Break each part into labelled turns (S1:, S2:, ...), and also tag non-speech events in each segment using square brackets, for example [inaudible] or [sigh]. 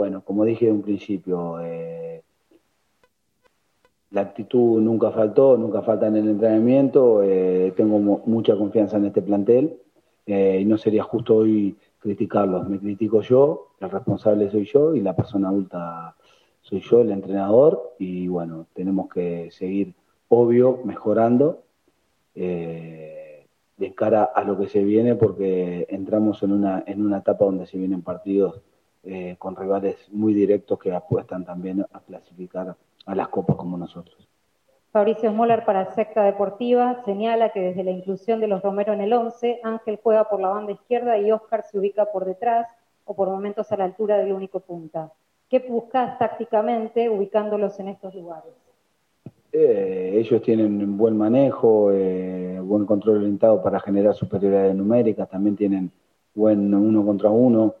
S1: bueno, como dije en un principio, eh, la actitud nunca faltó, nunca falta en el entrenamiento, eh, tengo mucha confianza en este plantel y no sería justo hoy criticarlos, me critico yo, el responsable soy yo y la persona adulta soy yo, el entrenador, y bueno, tenemos que seguir, obvio, mejorando de cara a lo que se viene porque entramos en una, en una etapa donde se vienen partidos eh, con rivales muy directos que apuestan también a clasificar a las copas como nosotros.
S2: Fabricio Smoller para Secta Deportiva señala que desde la inclusión de los Romero en el 11, Ángel juega por la banda izquierda y Oscar se ubica por detrás o por momentos a la altura del único punta. ¿Qué buscas tácticamente ubicándolos en estos lugares?
S1: Eh, ellos tienen buen manejo, eh, buen control orientado para generar superioridad numérica, también tienen buen uno contra uno.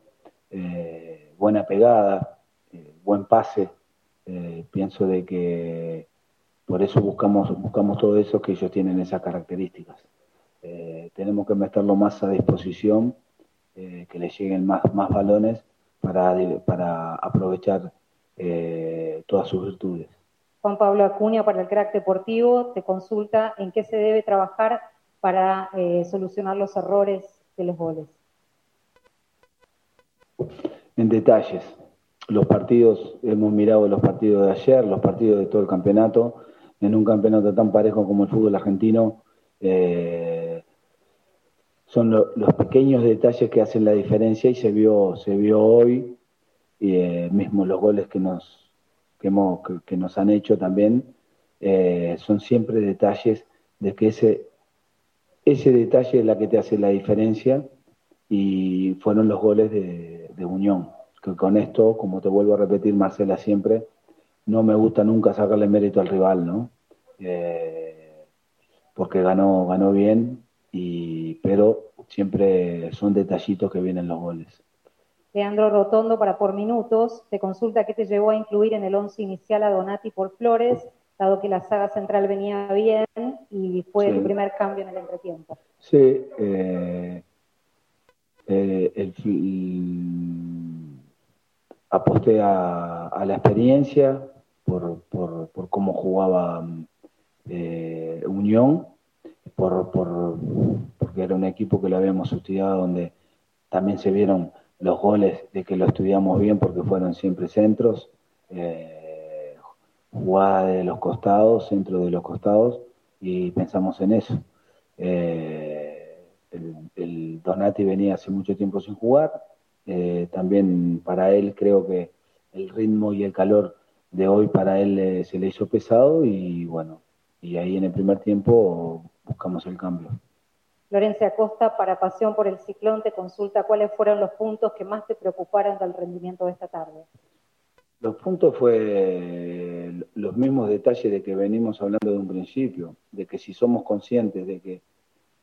S1: Eh, buena pegada, eh, buen pase. Eh, pienso de que por eso buscamos, buscamos todo eso, que ellos tienen esas características. Eh, tenemos que meterlo más a disposición, que les lleguen más, más balones para, para aprovechar todas sus virtudes.
S2: Juan Pablo Acuña para el crack deportivo te consulta en qué se debe trabajar para solucionar los errores de los goles
S1: en detalles. Los partidos, hemos mirado los partidos de ayer, los partidos de todo el campeonato, en un campeonato tan parejo como el fútbol argentino, eh, son los pequeños detalles que hacen la diferencia y se vio, se vio hoy, eh, mismo los goles que nos, que, hemos, que, nos han hecho también, eh, son siempre detalles de que ese, ese detalle es la que te hace la diferencia y fueron los goles de, Unión. Que con esto, como te vuelvo a repetir, Marcela, siempre, no me gusta nunca sacarle mérito al rival, ¿no? Eh, porque ganó, ganó bien, y, pero siempre son detallitos que vienen los goles.
S2: Leandro Rotondo, para por minutos, te consulta qué te llevó a incluir en el once inicial a Donati por Flores, dado que la saga central venía bien y fue el primer cambio en el entretiempo.
S1: Sí, eh, eh, el, aposté a, la experiencia por, cómo jugaba eh, Unión, por, porque era un equipo que lo habíamos estudiado donde también se vieron los goles de que lo estudiamos bien porque fueron siempre centros, eh, jugada de los costados, centro de los costados, y pensamos en eso. Eh, el Donati venía hace mucho tiempo sin jugar, eh, también para él creo que el ritmo y el calor de hoy para él eh, se le hizo pesado y bueno, y ahí en el primer tiempo buscamos el cambio.
S2: Florencia Acosta, para Pasión por el Ciclón, te consulta cuáles fueron los puntos que más te preocuparon del rendimiento de esta tarde.
S1: Los puntos fue los mismos detalles de que venimos hablando de un principio, de que si somos conscientes de que,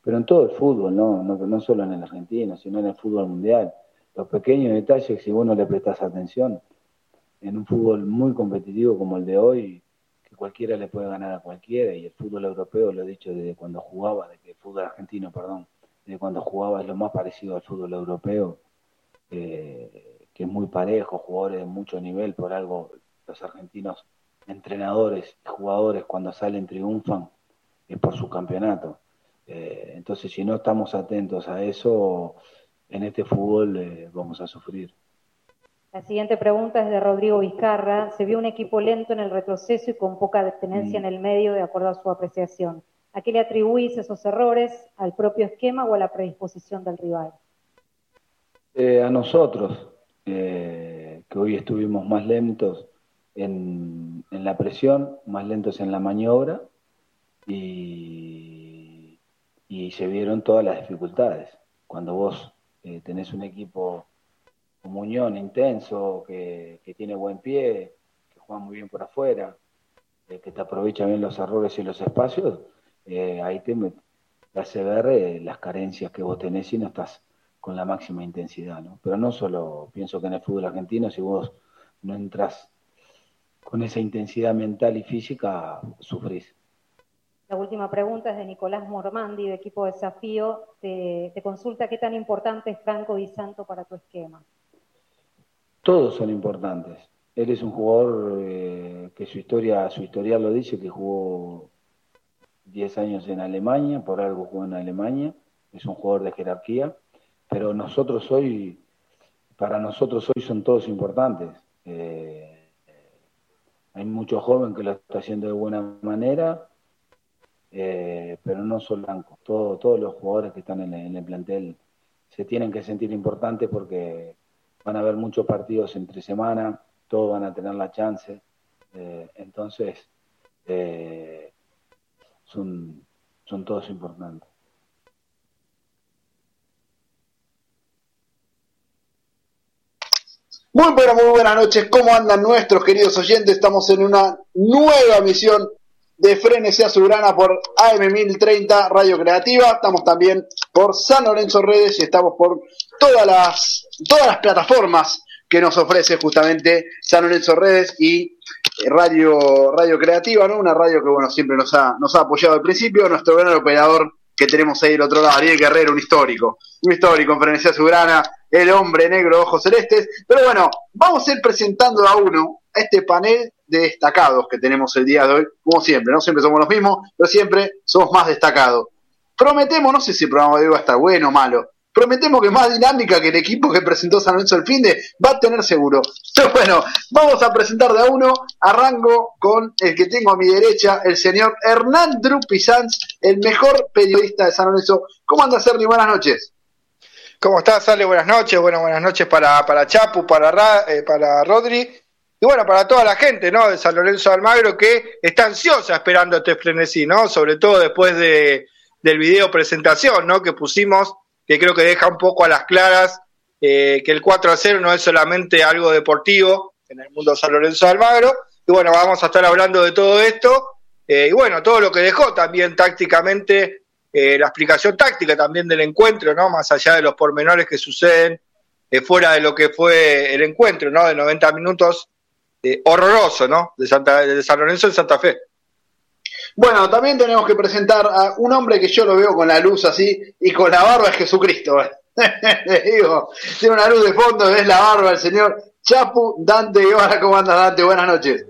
S1: pero en todo el fútbol, no, no, no solo en el argentino, sino en el fútbol mundial, los pequeños detalles, si vos no le prestas atención, en un fútbol muy competitivo como el de hoy, que cualquiera le puede ganar a cualquiera, y el fútbol europeo, lo he dicho desde cuando jugaba, de que el fútbol argentino, perdón, desde cuando jugaba es lo más parecido al fútbol europeo, eh, que es muy parejo, jugadores de mucho nivel, por algo los argentinos, entrenadores y jugadores cuando salen triunfan, es por su campeonato. Eh, entonces, si no estamos atentos a eso, en este fútbol eh, vamos a sufrir.
S2: La siguiente pregunta es de Rodrigo Vizcarra. Se vio un equipo lento en el retroceso y con poca dependencia mm. en el medio, de acuerdo a su apreciación. ¿A qué le atribuís esos errores? ¿Al propio esquema o a la predisposición del rival?
S1: Eh, a nosotros, eh, que hoy estuvimos más lentos en, la presión, más lentos en la maniobra y, y se vieron todas las dificultades. Cuando vos eh, tenés un equipo como Unión intenso, que, tiene buen pie, que juega muy bien por afuera, eh, que te aprovecha bien los errores y los espacios, eh, ahí te, hace ver las carencias que vos tenés y no estás con la máxima intensidad, ¿no? Pero no solo pienso que en el fútbol argentino, si vos no entras con esa intensidad mental y física, sufrís.
S2: La última pregunta es de Nicolás Mormandi, de Equipo Desafío. Te, consulta qué tan importante es Franco Di Santo para tu esquema.
S1: todos son importantes. Él es un jugador eh, que su historia, su historial lo dice, que jugó 10 años en Alemania, por algo jugó en Alemania, es un jugador de jerarquía, pero nosotros hoy, para nosotros hoy son todos importantes. Eh, hay muchos jóvenes que lo está haciendo de buena manera, eh, pero no son blancos. todos los jugadores que están en el, plantel se tienen que sentir importantes porque van a haber muchos partidos entre semana, todos van a tener la chance. Eh, entonces, son, son todos importantes.
S3: Muy buenas, muy buenas noches. ¿Cómo andan nuestros queridos oyentes? Estamos en una nueva misión de Frenes y Azulgrana por AM1030 Radio Creativa. Estamos también por San Lorenzo Redes y estamos por todas las, todas las plataformas que nos ofrece justamente San Lorenzo Redes y eh, Radio, radio Creativa, ¿no? Una radio que, bueno, siempre nos ha, nos ha apoyado al principio. Nuestro gran operador que tenemos ahí del otro lado, Ariel Guerrero, un histórico. Un histórico en Frenesía Azulgrana, el hombre negro ojos celestes. Pero bueno, vamos a ir presentando a uno, a este panel destacados que tenemos el día de hoy, como siempre, ¿no? Siempre somos los mismos, pero siempre somos más destacados. Prometemos, no sé si el programa de hoy va a estar bueno o malo, prometemos que más dinámica que el equipo que presentó San Lorenzo el fin de va a tener seguro. [laughs] Pero bueno, vamos a presentar de a uno. Arranco con el que tengo a mi derecha, el señor Hernán Drupisanz, el mejor periodista de San Lorenzo. ¿Cómo anda, Sergio? Buenas noches.
S4: ¿Cómo estás, Sale? Buenas noches. Bueno, buenas noches para, para Chapu, para, eh, para Rodri. Y bueno, para toda la gente, ¿no? De San Lorenzo de Almagro que está ansiosa esperando este frenesí, ¿no? Sobre todo después de, del video presentación, ¿no? Que pusimos, que creo que deja un poco a las claras eh, que el 4 a 0 no es solamente algo deportivo en el mundo de San Lorenzo de Almagro. Y bueno, vamos a estar hablando de todo esto. Eh, y bueno, todo lo que dejó también tácticamente eh, la explicación táctica también del encuentro, ¿no? Más allá de los pormenores que suceden fuera de lo que fue el encuentro, ¿no? De 90 minutos eh, horroroso, ¿no? De, Santa, de San Lorenzo en Santa Fe.
S3: Bueno, también tenemos que presentar a un hombre que yo lo veo con la luz así y con la barba es Jesucristo. [laughs] Digo, tiene una luz de fondo, es la barba el señor Chapu Dante Guevara. ¿Cómo andas, Dante? Buenas noches.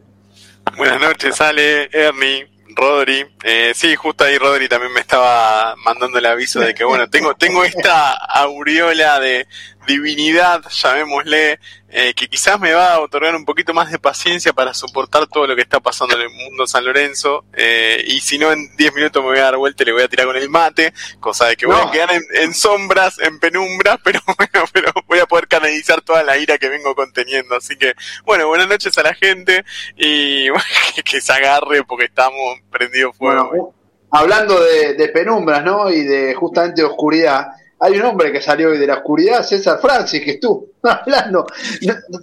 S5: Buenas noches, Ale, Ernie. Rodri. Eh, sí, justo ahí Rodri también me estaba mandando el aviso de que, bueno, tengo, tengo esta aureola de divinidad, llamémosle, eh, que quizás me va a otorgar un poquito más de paciencia para soportar todo lo que está pasando en el mundo San Lorenzo. Eh, y si no, en 10 minutos me voy a dar vuelta y le voy a tirar con el mate, cosa de que voy a quedar en, sombras, en penumbras, [laughs] pero bueno, pero voy a poder canalizar toda la ira que vengo conteniendo. Así que, bueno, buenas noches a la gente y [laughs] que, se agarre porque estamos prendidos fuego.
S3: hablando de, de penumbras, ¿no? Y de justamente oscuridad hay un hombre que salió hoy de la oscuridad, César Francis, que estuvo [laughs] hablando.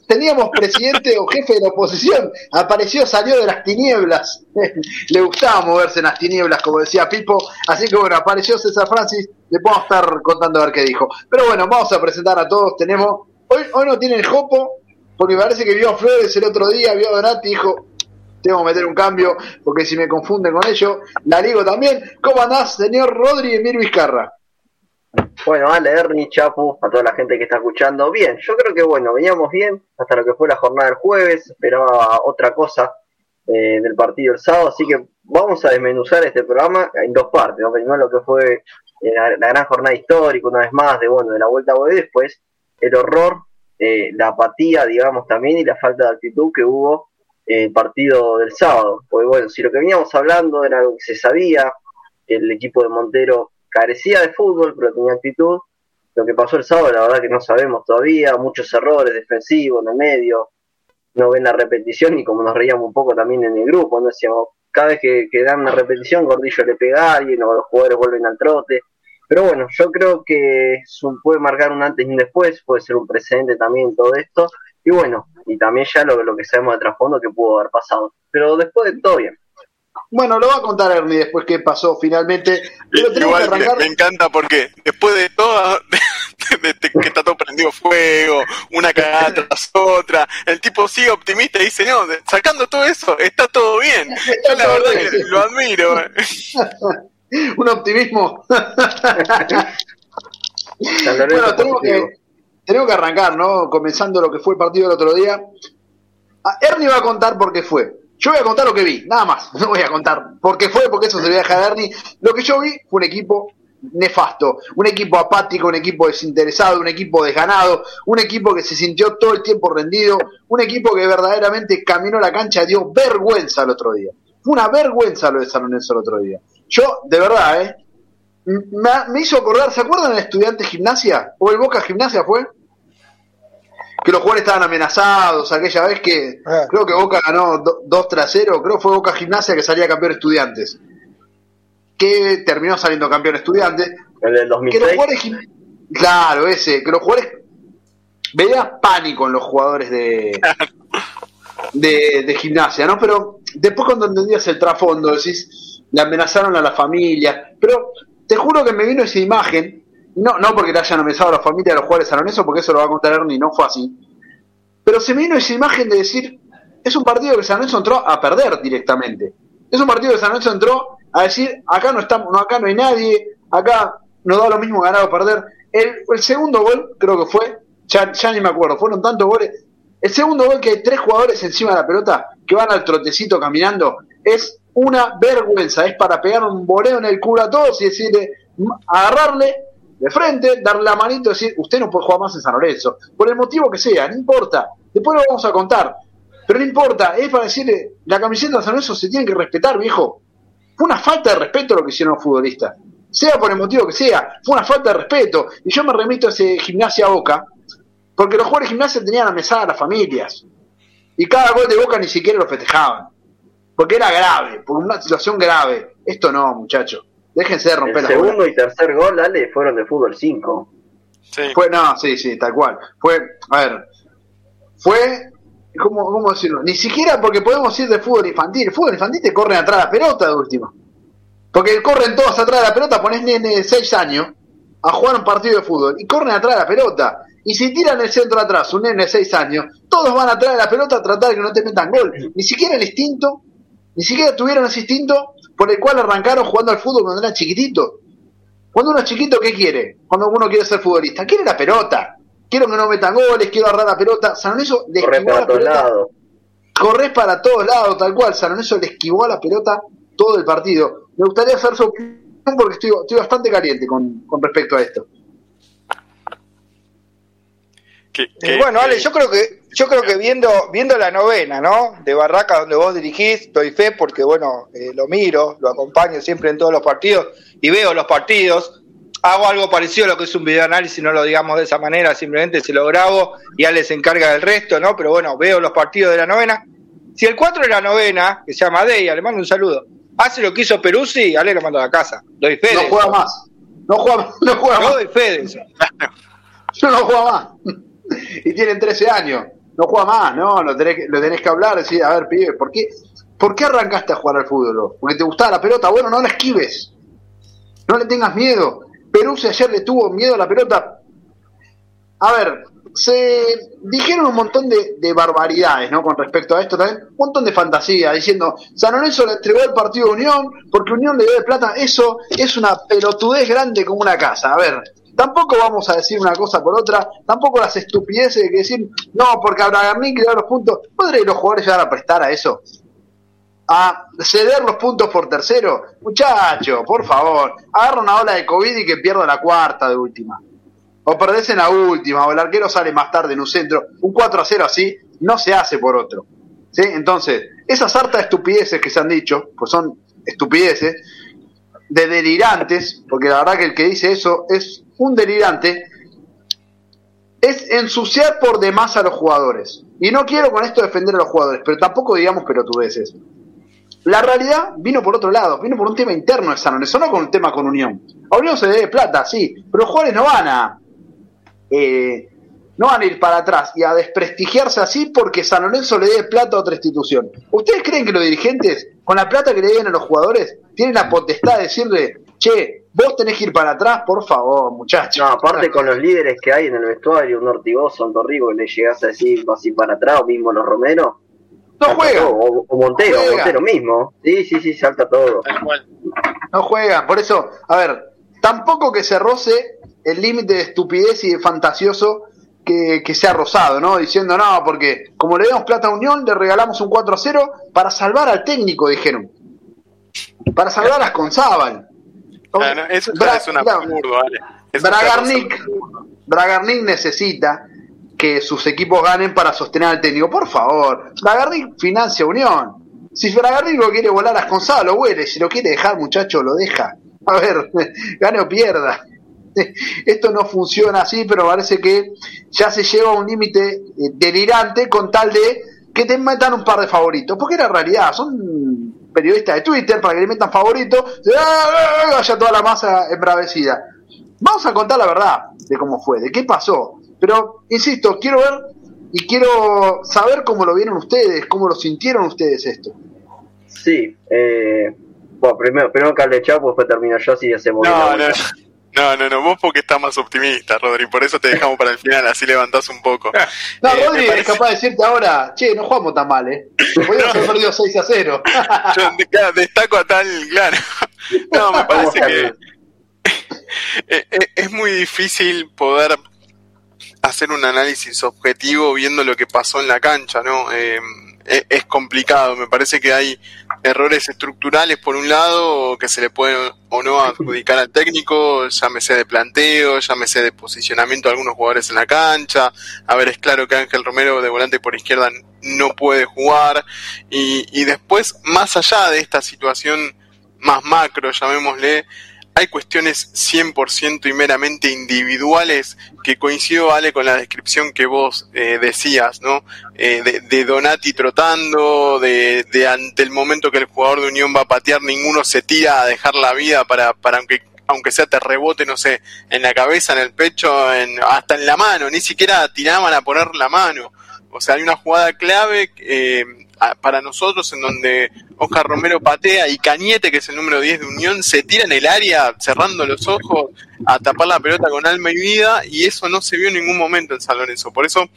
S3: Teníamos presidente o jefe de la oposición, apareció, salió de las tinieblas. [laughs] Le gustaba moverse en las tinieblas, como decía Pipo. Así que bueno, apareció César Francis, le podemos estar contando a ver qué dijo. Pero bueno, vamos a presentar a todos. Tenemos, hoy, hoy no tiene el Jopo, porque parece que vio a Flores el otro día, vio a Donati dijo, tengo que meter un cambio, porque si me confunden con ellos, la ligo también. ¿Cómo andás, señor Rodri Emir Vizcarra?
S6: Bueno, Ale, Ernie, Chapu, a toda la gente que está escuchando. Bien, yo creo que bueno, veníamos bien hasta lo que fue la jornada del jueves, esperaba otra cosa eh, del partido el sábado, así que vamos a desmenuzar este programa en dos partes. ¿no? Primero lo que fue eh, la, gran jornada histórica, una vez más, de bueno, de la vuelta a después el horror, eh, la apatía, digamos, también, y la falta de actitud que hubo en el partido del sábado. Porque bueno, si lo que veníamos hablando era algo que se sabía, el equipo de Montero carecía de fútbol, pero tenía actitud. Lo que pasó el sábado, la verdad que no sabemos todavía, muchos errores defensivos en el medio, no ven la repetición y como nos reíamos un poco también en el grupo, no decíamos, cada vez que, dan una repetición, Gordillo le pega a alguien o los jugadores vuelven al trote. Pero bueno, yo creo que puede marcar un antes y un después, puede ser un precedente también todo esto. Y bueno, y también ya lo, lo que sabemos de trasfondo que pudo haber pasado. Pero después de todo bien.
S3: Bueno, lo va a contar Ernie después qué pasó finalmente.
S5: me, encanta porque después de todo, [laughs] que está todo prendido fuego, una cagada tras otra, el tipo sigue optimista y dice, no, sacando todo eso, está todo bien. Yo la verdad que lo admiro. [laughs]
S3: Un optimismo. [laughs] bueno, tengo que, tenemos que arrancar, ¿no? Comenzando lo que fue el partido del otro día. Ah, Ernie va a contar por qué fue. Yo voy a contar lo que vi, nada más. [laughs] No voy a contar por qué fue, porque eso se lo voy a. Lo que yo vi fue un equipo nefasto, un equipo apático, un equipo desinteresado, un equipo desganado, un equipo que se sintió todo el tiempo rendido, un equipo que verdaderamente caminó la cancha dio vergüenza el otro día. Fue una vergüenza lo de San Lorenzo el otro día. Yo, de verdad, ¿eh? Me, me hizo acordar, ¿se acuerdan del estudiante gimnasia? ¿O el Boca Gimnasia fue? Que los jugadores estaban amenazados, aquella vez que
S4: Ah.
S3: creo que Boca ganó 2 tras 0, creo que fue Boca Gimnasia que salía campeón estudiantes, que terminó saliendo campeón estudiantes,
S6: El del
S3: que los
S6: 2006.
S3: jugadores, claro, ese, que los jugadores, veía pánico en los jugadores de, [laughs] de, de gimnasia, ¿no? Pero después cuando entendías el trasfondo, decís, le amenazaron a la familia, pero te juro que me vino esa imagen, no, no porque le hayan amenazado a la familia de los jugadores sanonesos, porque eso lo va a contar Ernie, no fue así, pero se me vino esa imagen de decir, es un partido que San entró a perder directamente. Es un partido que San entró a decir, acá no estamos, no, acá no hay nadie, acá nos da lo mismo ganar o perder. El, el segundo gol, creo que fue, ya, ya ni me acuerdo, fueron tantos goles. El segundo gol que hay tres jugadores encima de la pelota que van al trotecito caminando, es una vergüenza, es para pegar un boleo en el culo a todos y decirle, agarrarle de frente, darle la manito y decir, usted no puede jugar más en San Lorenzo, por el motivo que sea, no importa, después lo vamos a contar, pero no importa, es para decirle, la camiseta de San Lorenzo se tiene que respetar, viejo. Fue una falta de respeto lo que hicieron los futbolistas, sea por el motivo que sea, fue una falta de respeto, y yo me remito a ese gimnasia Boca, porque los jugadores de gimnasia tenían a mesada a las familias, y cada gol de Boca ni siquiera lo festejaban, porque era grave, por una situación grave, esto no, muchachos. Déjense de romper
S6: El
S3: las bolas.
S6: segundo y tercer gol, Ale, fueron de fútbol 5.
S5: Sí.
S3: Fue, no, sí, sí, tal cual. Fue, a ver, fue, ¿cómo, cómo decirlo? Ni siquiera porque podemos ir de fútbol infantil. El fútbol infantil te corren atrás de la pelota de último. Porque corren todos atrás de la pelota, pones nene de 6 años a jugar un partido de fútbol y corren atrás de la pelota. Y si tiran el centro atrás, un nene de 6 años, todos van atrás de la pelota a tratar de que no te metan gol. Ni siquiera el instinto, ni siquiera tuvieron ese instinto por el cual arrancaron jugando al fútbol cuando eran chiquititos. Cuando uno es chiquito, ¿qué quiere? Cuando uno quiere ser futbolista, quiere la pelota. Quiero que no metan goles, quiero agarrar la pelota. San Lorenzo le
S6: Corre
S3: esquivó
S6: para
S3: la
S6: todos
S3: pelota.
S6: lados.
S3: Corres para todos lados, tal cual. San Lorenzo le esquivó a la pelota todo el partido. Me gustaría hacer su opinión porque estoy, estoy bastante caliente con, con respecto a esto.
S4: Eh, bueno, Ale, yo creo que yo creo que viendo viendo la novena, ¿no? De Barraca donde vos dirigís, doy fe porque bueno, eh, lo miro, lo acompaño siempre en todos los partidos y veo los partidos. Hago algo parecido a lo que es un videoanálisis, no lo digamos de esa manera, simplemente se lo grabo y Ale se encarga del resto, ¿no? Pero bueno, veo los partidos de la novena. Si el 4 de la novena, que se llama Deia, le mando un saludo, hace lo que hizo Peruzzi, Ale lo mando a la casa. Doy fe
S3: No
S4: de
S3: juega
S4: eso.
S3: más. No juega, no juega más.
S4: doy fe de eso. [laughs]
S3: No juega más. [laughs] y tienen 13 años. No juega más, no, lo tenés, que- lo tenés que hablar, decir, a ver, pibe, ¿por qué, ¿por qué arrancaste a jugar al fútbol? Porque te gustaba la pelota, bueno, no la esquives. No le tengas miedo. Perú si ayer le tuvo miedo a la pelota. A ver, se dijeron un montón de, de barbaridades, ¿no? Con respecto a esto también, un montón de fantasía, diciendo, San Lorenzo le entregó el partido a Unión porque Unión le dio de plata. Eso es una pelotudez grande como una casa. A ver, tampoco vamos a decir una cosa por otra, tampoco las estupideces de que decir, no, porque a Bragarnik le da los puntos. ¿Podrían los jugadores llegar a prestar a eso? a ceder los puntos por tercero, muchacho, por favor, agarra una ola de COVID y que pierda la cuarta de última. O perdés en la última, o el arquero sale más tarde en un centro. Un 4 a 0 así no se hace por otro. ¿Sí? Entonces, esas hartas estupideces que se han dicho, pues son estupideces, de delirantes, porque la verdad que el que dice eso es un delirante, es ensuciar por demás a los jugadores. Y no quiero con esto defender a los jugadores, pero tampoco digamos pelotudeces. La realidad vino por otro lado, vino por un tema interno de San Lorenzo, no con un tema con Unión. A Unión se debe plata, sí, pero los jugadores no van a eh, no van a ir para atrás y a desprestigiarse así porque San Lorenzo le debe plata a otra institución. ¿Ustedes creen que los dirigentes, con la plata que le deben a los jugadores, tienen la potestad de decirle, che, vos tenés que ir para atrás, por favor, muchachos?
S6: No, aparte con los líderes que hay en el vestuario, un Ortigoso, un Torrico, que le llegas a decir así para atrás, o mismo los Romero.
S3: no juegan,
S6: todo, O, o Montero,
S3: No.
S6: Montero mismo. Sí, sí, sí, salta todo.
S3: No juegan. Por eso, a ver, tampoco que se roce el límite de estupidez y de fantasioso que, que sea rosado, ¿no? Diciendo, no, porque como le damos plata a Unión, le regalamos un 4 a 0 para salvar al técnico, dijeron. Para salvar a Sconzábal.
S5: No, eso es un absurdo, vale.
S3: Bragarnik. Bragarnik necesita que sus equipos ganen para sostener al técnico. Por favor, Bragarnik financia Unión. Si Bragarnik lo quiere volar a Sconzábal, lo huele. Si lo quiere dejar, muchacho, lo deja. A ver, [laughs] gane o pierda. [laughs] Esto no funciona así, pero parece que ya se lleva a un límite eh, delirante con tal de que te metan un par de favoritos. Porque la realidad, son periodistas de Twitter para que le metan favoritos. Vaya toda la masa embravecida. Vamos a contar la verdad de cómo fue, de qué pasó. Pero, insisto, quiero ver y quiero saber cómo lo vieron ustedes, cómo lo sintieron ustedes esto.
S6: Sí, eh, bueno, primero, primero que hable Chapo, después termino yo, así hacemos
S5: No, no. No, no, no, vos porque estás más optimista, Rodri, por eso te dejamos para el final, así levantás un poco. [laughs]
S3: No,
S5: Eh,
S3: Rodri es
S5: parece-
S3: capaz de decirte ahora, che, no jugamos tan mal, ¿eh? Podríamos [laughs] haber perdido 6 a 0. [laughs]
S5: Yo destaco a tal, claro. No, me parece que eh, eh, es muy difícil poder hacer un análisis objetivo viendo lo que pasó en la cancha, ¿no? Eh, es, es complicado, me parece que hay errores estructurales por un lado que se le pueden o no adjudicar al técnico, llámese de planteo, llámese de posicionamiento de algunos jugadores en la cancha. A ver, es claro que Ángel Romero de volante por izquierda no puede jugar. Y, y después, más allá de esta situación más macro, llamémosle, hay cuestiones 100% y meramente individuales que coincido, Ale, con la descripción que vos eh, decías, ¿no? Eh, de, de Donati trotando, de, de ante el momento que el jugador de Unión va a patear, ninguno se tira a dejar la vida para, para aunque aunque sea te rebote, no sé, en la cabeza, en el pecho, en, hasta en la mano, ni siquiera tiraban a poner la mano. O sea, hay una jugada clave eh, para nosotros en donde Oscar Romero patea y Cañete, que es el número 10 de Unión, se tira en el área cerrando los ojos a tapar la pelota con alma y vida y eso no se vio en ningún momento en San Lorenzo. Por eso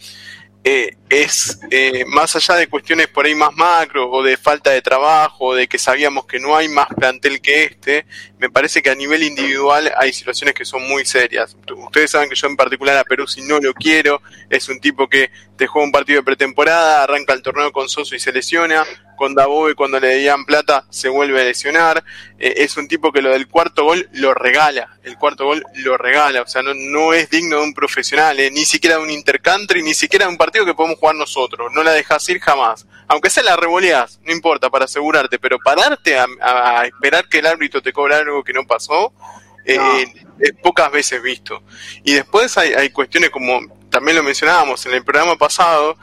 S5: eh, es eh, más allá de cuestiones por ahí más macro o de falta de trabajo o de que sabíamos que no hay más plantel que este, me parece que a nivel individual hay situaciones que son muy serias. Ustedes saben que yo en particular a Perú si no lo quiero, es un tipo que te juega un partido de pretemporada, arranca el torneo con Soso y se lesiona, con Dabove cuando le dieran plata se vuelve a lesionar, eh, es un tipo que lo del cuarto gol lo regala, el cuarto gol lo regala, o sea, no, no es digno de un profesional, eh, ni siquiera de un intercountry, ni siquiera de un partido que podemos jugar nosotros, no la dejas ir jamás, aunque sea la revoleás, no importa, para asegurarte, pero pararte a, esperar que el árbitro te cobre algo que no pasó, eh,
S3: No.
S5: es pocas veces visto. Y después hay, hay cuestiones como, también lo mencionábamos en el programa pasado,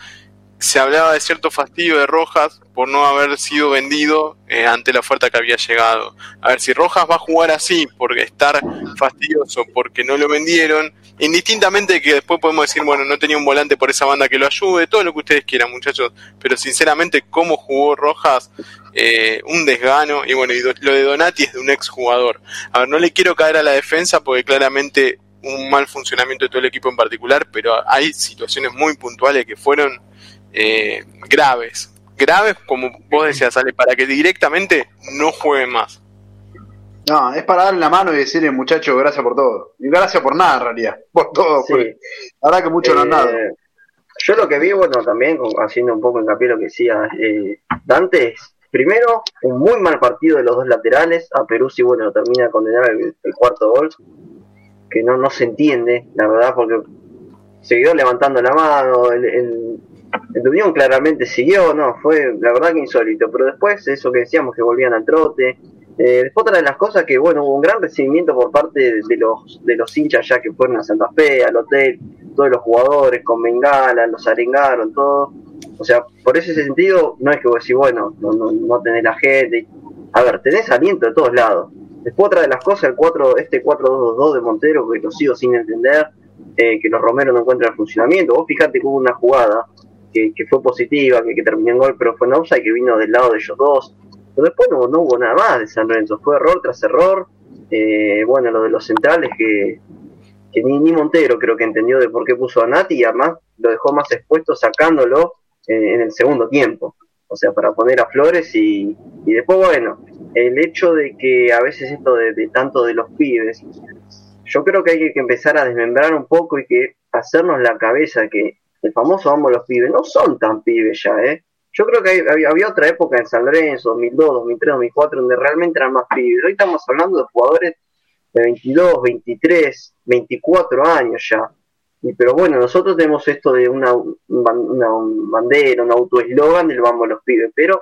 S5: se hablaba de cierto fastidio de Rojas por no haber sido vendido eh, ante la oferta que había llegado. A ver, si Rojas va a jugar así por estar fastidioso, porque no lo vendieron, indistintamente que después podemos decir, bueno, no tenía un volante por esa banda que lo ayude, todo lo que ustedes quieran, muchachos, pero sinceramente, cómo jugó Rojas, eh, un desgano, y bueno, y lo de Donati es de un exjugador. A ver, no le quiero caer a la defensa porque claramente un mal funcionamiento de todo el equipo en particular, pero hay situaciones muy puntuales que fueron eh, graves. Graves, como vos decías, Ale, para que directamente no jueguen más.
S3: No, es para darle la mano y decirle, muchacho, gracias por todo. Y gracias por nada, en realidad. [laughs] Por todo.
S6: Sí.
S3: La verdad que mucho no han dado.
S6: Eh, Yo lo que vi, bueno, también haciendo un poco hincapié lo que decía eh, Dante, es primero un muy mal partido de los dos laterales. A Perú sí, bueno, termina de condenar el, el cuarto gol, que no, no se entiende, la verdad, porque siguió levantando la mano, el, el, el Unión claramente siguió, no, fue la verdad que insólito. Pero después, eso que decíamos, que volvían al trote. Eh, después otra de las cosas que, bueno, hubo un gran recibimiento por parte de, de los de los hinchas ya que fueron a Santa Fe, al hotel, todos los jugadores con bengala, los arengaron, todo. O sea, por ese sentido, no es que vos decís, bueno, no, no, no tenés la gente. A ver, tenés aliento de todos lados. Después otra de las cosas, el 4, este 4-2-2 de Montero, que lo sigo sin entender, eh, que los Romero no encuentran el funcionamiento. Vos fijate que hubo una jugada que, fue positiva, que, que terminó en gol, pero fue en y que vino del lado de ellos dos. Pero después no, no hubo nada más de San Lorenzo, fue error tras error. Eh, bueno, lo de los centrales que, que ni, ni Montero creo que entendió de por qué puso a Nati y además lo dejó más expuesto sacándolo eh, en el segundo tiempo. O sea, para poner a Flores y, y después, bueno, el hecho de que a veces esto de, de tanto de los pibes, yo creo que hay que empezar a desmembrar un poco y que hacernos la cabeza que el famoso vamos los pibes no son tan pibes ya, ¿eh? Yo creo que había, otra época en San Lorenzo, 2002, 2003, 2004, donde realmente eran más pibes. Hoy estamos hablando de jugadores de 22, 23, 24 años ya. Y, pero bueno, nosotros tenemos esto de una, una bandera, un autoeslogan del vamos los pibes, pero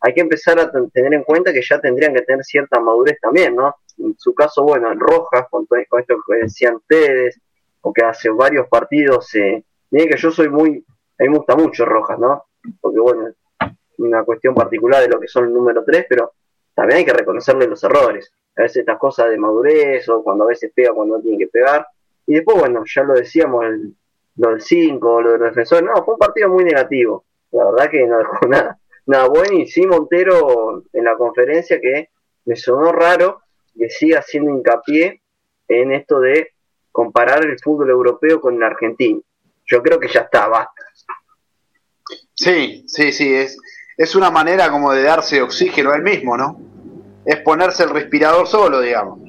S6: hay que empezar a tener en cuenta que ya tendrían que tener cierta madurez también, ¿no? En su caso, bueno, en Rojas, con, todo, esto que decían ustedes, o que hace varios partidos, eh, miren que yo soy muy, a mí me gusta mucho Rojas, ¿no? Porque bueno, una cuestión particular de lo que son el número 3, pero también hay que reconocerle los errores. A veces estas cosas de madurez o cuando a veces pega cuando no tiene que pegar. Y después, bueno, ya lo decíamos, lo del 5, lo de los defensores. No, fue un partido muy negativo. La verdad que no dejó [laughs] nada, nada bueno. Y sí, Montero en la conferencia que me sonó raro que siga haciendo hincapié en esto de comparar el fútbol europeo con el argentino. Yo creo que ya está, basta.
S3: Sí, sí, sí, es, es una manera como de darse oxígeno a él mismo, ¿no? Es ponerse el respirador solo, digamos.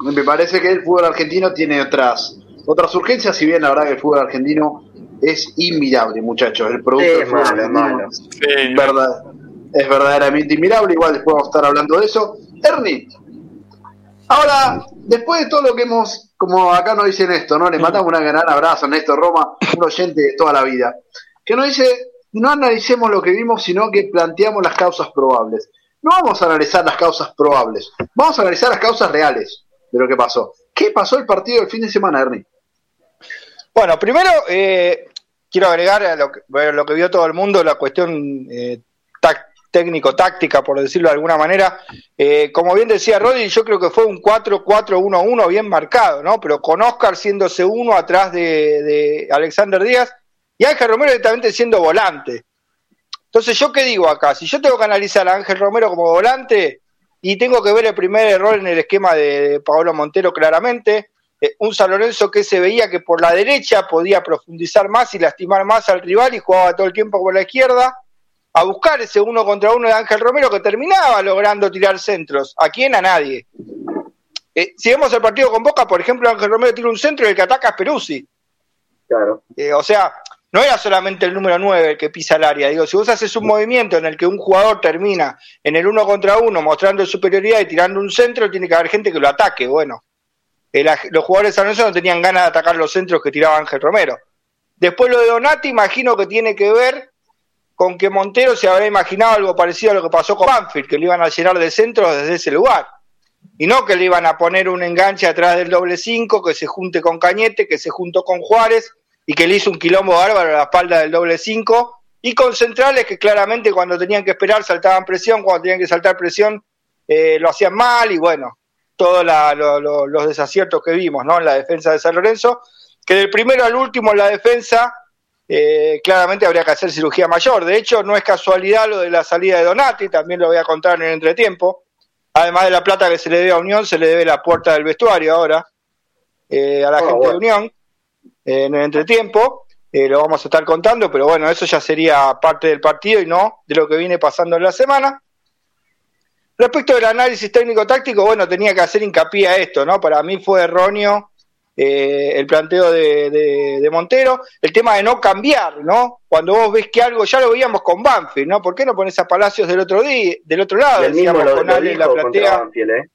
S3: Me parece que el fútbol argentino tiene otras otras urgencias, si bien la verdad que el fútbol argentino es inmirable, muchachos. El producto del fútbol argentino es, verdad, es verdaderamente inmirable. Igual después vamos a estar hablando de eso. Ernie, ahora, después de todo lo que hemos, como acá nos dicen esto, ¿no? Le mandamos un gran abrazo a Néstor Roma, un oyente de toda la vida, que nos dice no analicemos lo que vimos, sino que planteamos las causas probables. No vamos a analizar las causas probables, vamos a analizar las causas reales de lo que pasó. ¿Qué pasó el partido del fin de semana, Ernie?
S4: Bueno, primero eh, quiero agregar a lo que, lo que, vio todo el mundo, la cuestión eh, técnico-táctica, por decirlo de alguna manera. Eh, como bien decía Rodri, yo creo que fue un 4-4-1-1 bien marcado, ¿no? Pero con Oscar siéndose uno atrás de, de Alexander Díaz y Ángel Romero directamente siendo volante. Entonces, ¿yo qué digo acá? Si yo tengo que analizar a Ángel Romero como volante y tengo que ver el primer error en el esquema de Paolo Montero claramente, eh, un San Lorenzo que se veía que por la derecha podía profundizar más y lastimar más al rival y jugaba todo el tiempo por la izquierda, a buscar ese uno contra uno de Ángel Romero que terminaba logrando tirar centros. ¿A quién? A nadie. Eh, si vemos el partido con Boca, por ejemplo, Ángel Romero tira un centro y el que ataca es Peruzzi.
S6: Claro.
S4: Eh, o sea, no era solamente el número 9 el que pisa el área. Digo, si vos haces un movimiento en el que un jugador termina en el uno contra uno mostrando superioridad y tirando un centro, tiene que haber gente que lo ataque. Bueno, los jugadores de San no tenían ganas de atacar los centros que tiraba Ángel Romero. Después lo de Donati, imagino que tiene que ver con que Montero se habrá imaginado algo parecido a lo que pasó con Banfield, que le iban a llenar de centros desde ese lugar. Y no que le iban a poner un enganche atrás del doble 5, que se junte con Cañete, que se juntó con Juárez y que le hizo un quilombo bárbaro a la espalda del doble 5, y con centrales que claramente cuando tenían que esperar saltaban presión, cuando tenían que saltar presión eh, lo hacían mal, y bueno, todos los desaciertos que vimos ¿no? en la defensa de San Lorenzo, que del primero al último en la defensa eh, claramente habría que hacer cirugía mayor. De hecho, no es casualidad lo de la salida de Donati, también lo voy a contar en el entretiempo. Además de la plata que se le debe a Unión, se le debe la puerta del vestuario ahora eh, a la ah, gente de Unión en el entretiempo. Eh, lo vamos a estar contando, pero bueno, eso ya sería parte del partido y no de lo que viene pasando en la semana. Respecto del análisis técnico-táctico, bueno, tenía que hacer hincapié a esto, ¿no? Para mí fue erróneo eh, el planteo de, Montero, el tema de no cambiar, ¿no? Cuando vos ves que algo, ya lo veíamos con Banfield, ¿no? ¿Por qué no pones a Palacios del otro día, del otro lado?
S6: Decíamos con la platea. ¿eh?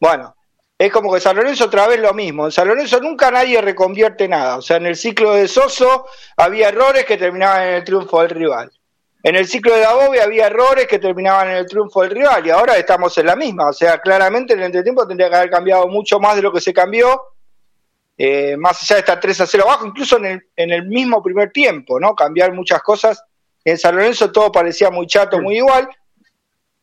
S4: Bueno, es como que San Lorenzo otra vez lo mismo. En San Lorenzo nunca nadie reconvierte nada. O sea, en el ciclo de Soso había errores que terminaban en el triunfo del rival. En el ciclo de Dabove había errores que terminaban en el triunfo del rival y ahora estamos en la misma. O sea, claramente en el entretiempo tendría que haber cambiado mucho más de lo que se cambió, eh, más allá de estar 3 a 0 abajo, incluso en el, en el mismo primer tiempo, ¿no? Cambiar muchas cosas. En San Lorenzo todo parecía muy chato, muy igual.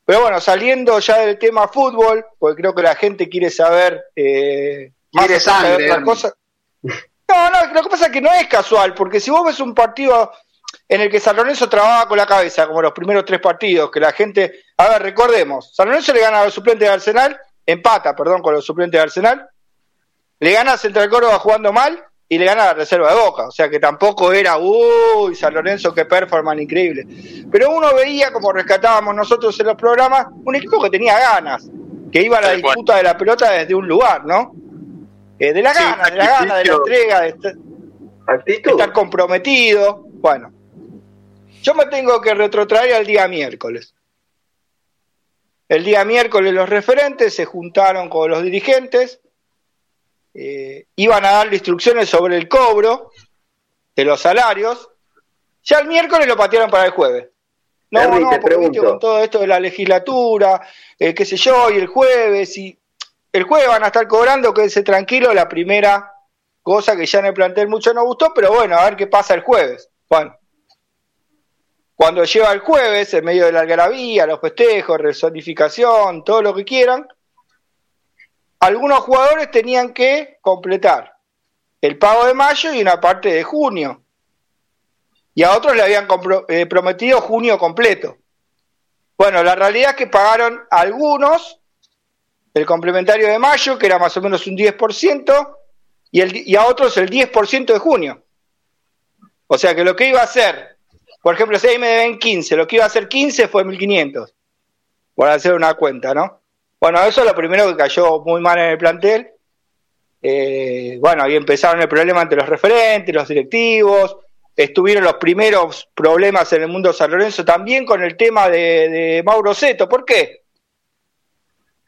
S4: Pero bueno, saliendo ya del tema fútbol, porque creo que la gente quiere saber
S3: eh, más quiere sangre,
S4: de cosas. No, no, lo que pasa es que no es casual, porque si vos ves un partido en el que San Lorenzo trabaja con la cabeza, como los primeros tres partidos, que la gente, a ver, recordemos, San Lorenzo le gana a los suplentes de Arsenal, empata, perdón, con los suplentes de Arsenal, le gana a Central Córdoba jugando mal y le gana la reserva de Boca. O sea que tampoco era, uy, San Lorenzo, qué performance increíble. Pero uno veía, como rescatábamos nosotros en los programas, un equipo que tenía ganas. que iba a la disputa de la pelota desde un lugar, ¿no? Eh, de la gana, de la gana, de la entrega, de estar, de estar comprometido. Bueno, yo me tengo que retrotraer al día miércoles. El día miércoles los referentes se juntaron con los dirigentes, eh, iban a darle instrucciones sobre el cobro de los salarios. Ya el miércoles lo patearon para el jueves. No, no, porque con todo esto de la legislatura, eh, qué sé yo, y el jueves, y el jueves van a estar cobrando, quédense tranquilo, la primera cosa que ya en el plantel mucho no gustó, pero bueno, a ver qué pasa el jueves. Bueno, cuando lleva el jueves, en medio de la algarabía, los festejos, resonificación, todo lo que quieran, algunos jugadores tenían que completar el pago de mayo y una parte de junio. Y a otros le habían eh, prometido junio completo. Bueno, la realidad es que pagaron algunos el complementario de mayo, que era más o menos un 10%, y, y a otros el 10% de junio. O sea que lo que iba a ser por ejemplo, si ahí me deben 15, lo que iba a ser 15 fue 1500, por hacer una cuenta, ¿no? Bueno, eso es lo primero que cayó muy mal en el plantel. Eh, bueno, ahí empezaron el problema entre los referentes, los directivos, estuvieron los primeros problemas en el mundo de San Lorenzo también con el tema de, Mauro Seto. ¿Por qué?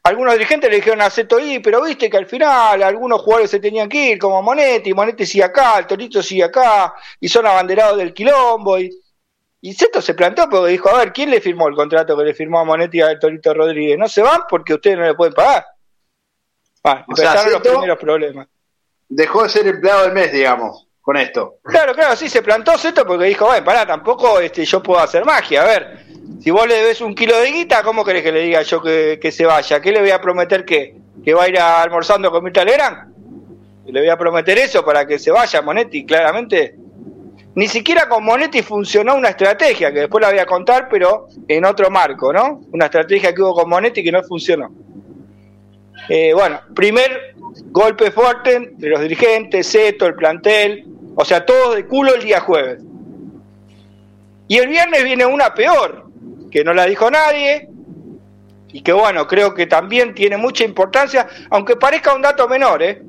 S4: Algunos dirigentes le dijeron a Seto, y, pero viste que al final algunos jugadores se tenían que ir, como Monetti, Monetti sigue acá, el Torito sigue acá, y son abanderados del quilombo, y, y Seto se plantó porque dijo, a ver, ¿quién le firmó el contrato que le firmó a Monetti a Torito Rodríguez? No se van porque ustedes no le pueden pagar. Bueno, empezaron los primeros problemas.
S3: Dejó de ser empleado del mes, digamos, con esto.
S4: Claro, claro, sí, se plantó Seto porque dijo, bueno, pará, tampoco este, yo puedo hacer magia. A ver, si vos le debes un kilo de guita, ¿cómo querés que le diga yo que, que se vaya? ¿Qué le voy a prometer que, que va a ir almorzando con Mirta Legrand? Le voy a prometer eso para que se vaya Monetti, claramente ni siquiera con Monetti funcionó una estrategia, que después la voy a contar, pero en otro marco, ¿no? Una estrategia que hubo con Monetti que no funcionó. Eh, bueno, primer golpe fuerte de los dirigentes, Seto, el plantel, o sea, todo de culo el día jueves. Y el viernes viene una peor, que no la dijo nadie, y que bueno, creo que también tiene mucha importancia, aunque parezca un dato menor, ¿eh?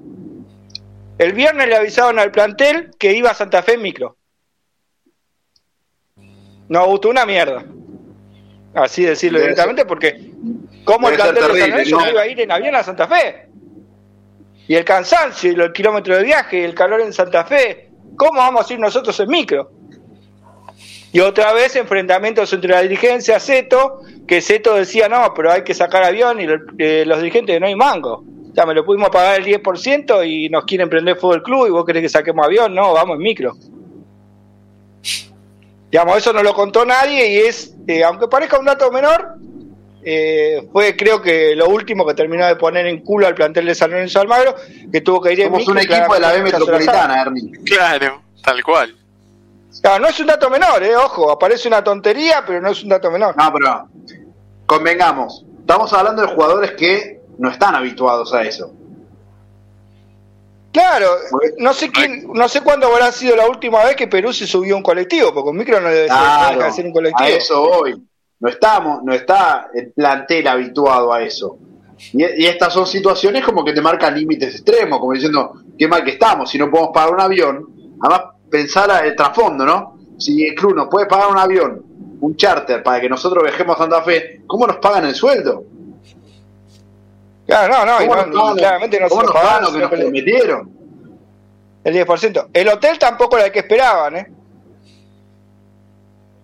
S4: El viernes le avisaron al plantel que iba a Santa Fe en micro. No gustó una mierda. Así decirlo directamente, porque ¿cómo el plantel de San Lorenzo iba a ir en avión a Santa Fe? Y el cansancio, y el kilómetro de viaje, y el calor en Santa Fe, ¿cómo vamos a ir nosotros en micro? Y otra vez enfrentamientos entre la dirigencia, Seto, que Seto decía, no, pero hay que sacar avión, y eh, los dirigentes, no hay mango. Ya me lo pudimos pagar el 10% y nos quieren prender fuego el club y vos querés que saquemos avión, no, vamos en micro. Digamos, eso no lo contó nadie y es, eh, aunque parezca un dato menor, eh, fue creo que lo último que terminó de poner en culo al plantel de San Lorenzo Almagro, que tuvo que ir
S3: Somos en un equipo de la B Metropolitana, Ernie.
S5: Claro, tal cual.
S4: Claro, no es un dato menor, eh, ojo, aparece una tontería, pero no es un dato menor.
S3: No, pero convengamos, estamos hablando de jugadores que no están habituados a eso.
S4: Claro, no sé quién, no sé cuándo habrá sido la última vez que Perú se subió a un colectivo, porque un micro no debe ser, un colectivo.
S3: A eso hoy. No estamos, no está el plantel habituado a eso. Y, estas son situaciones como que te marcan límites extremos, como diciendo, qué mal que estamos, si no podemos pagar un avión. Además, pensar el trasfondo, ¿no? Si el club nos puede pagar un avión, un charter, para que nosotros viajemos a Santa Fe, ¿cómo nos pagan el sueldo?
S4: Claro, no, no, y claramente no se lo pagaron.
S3: que nos prometieron.
S4: El 10%. El hotel tampoco era el que esperaban, ¿eh?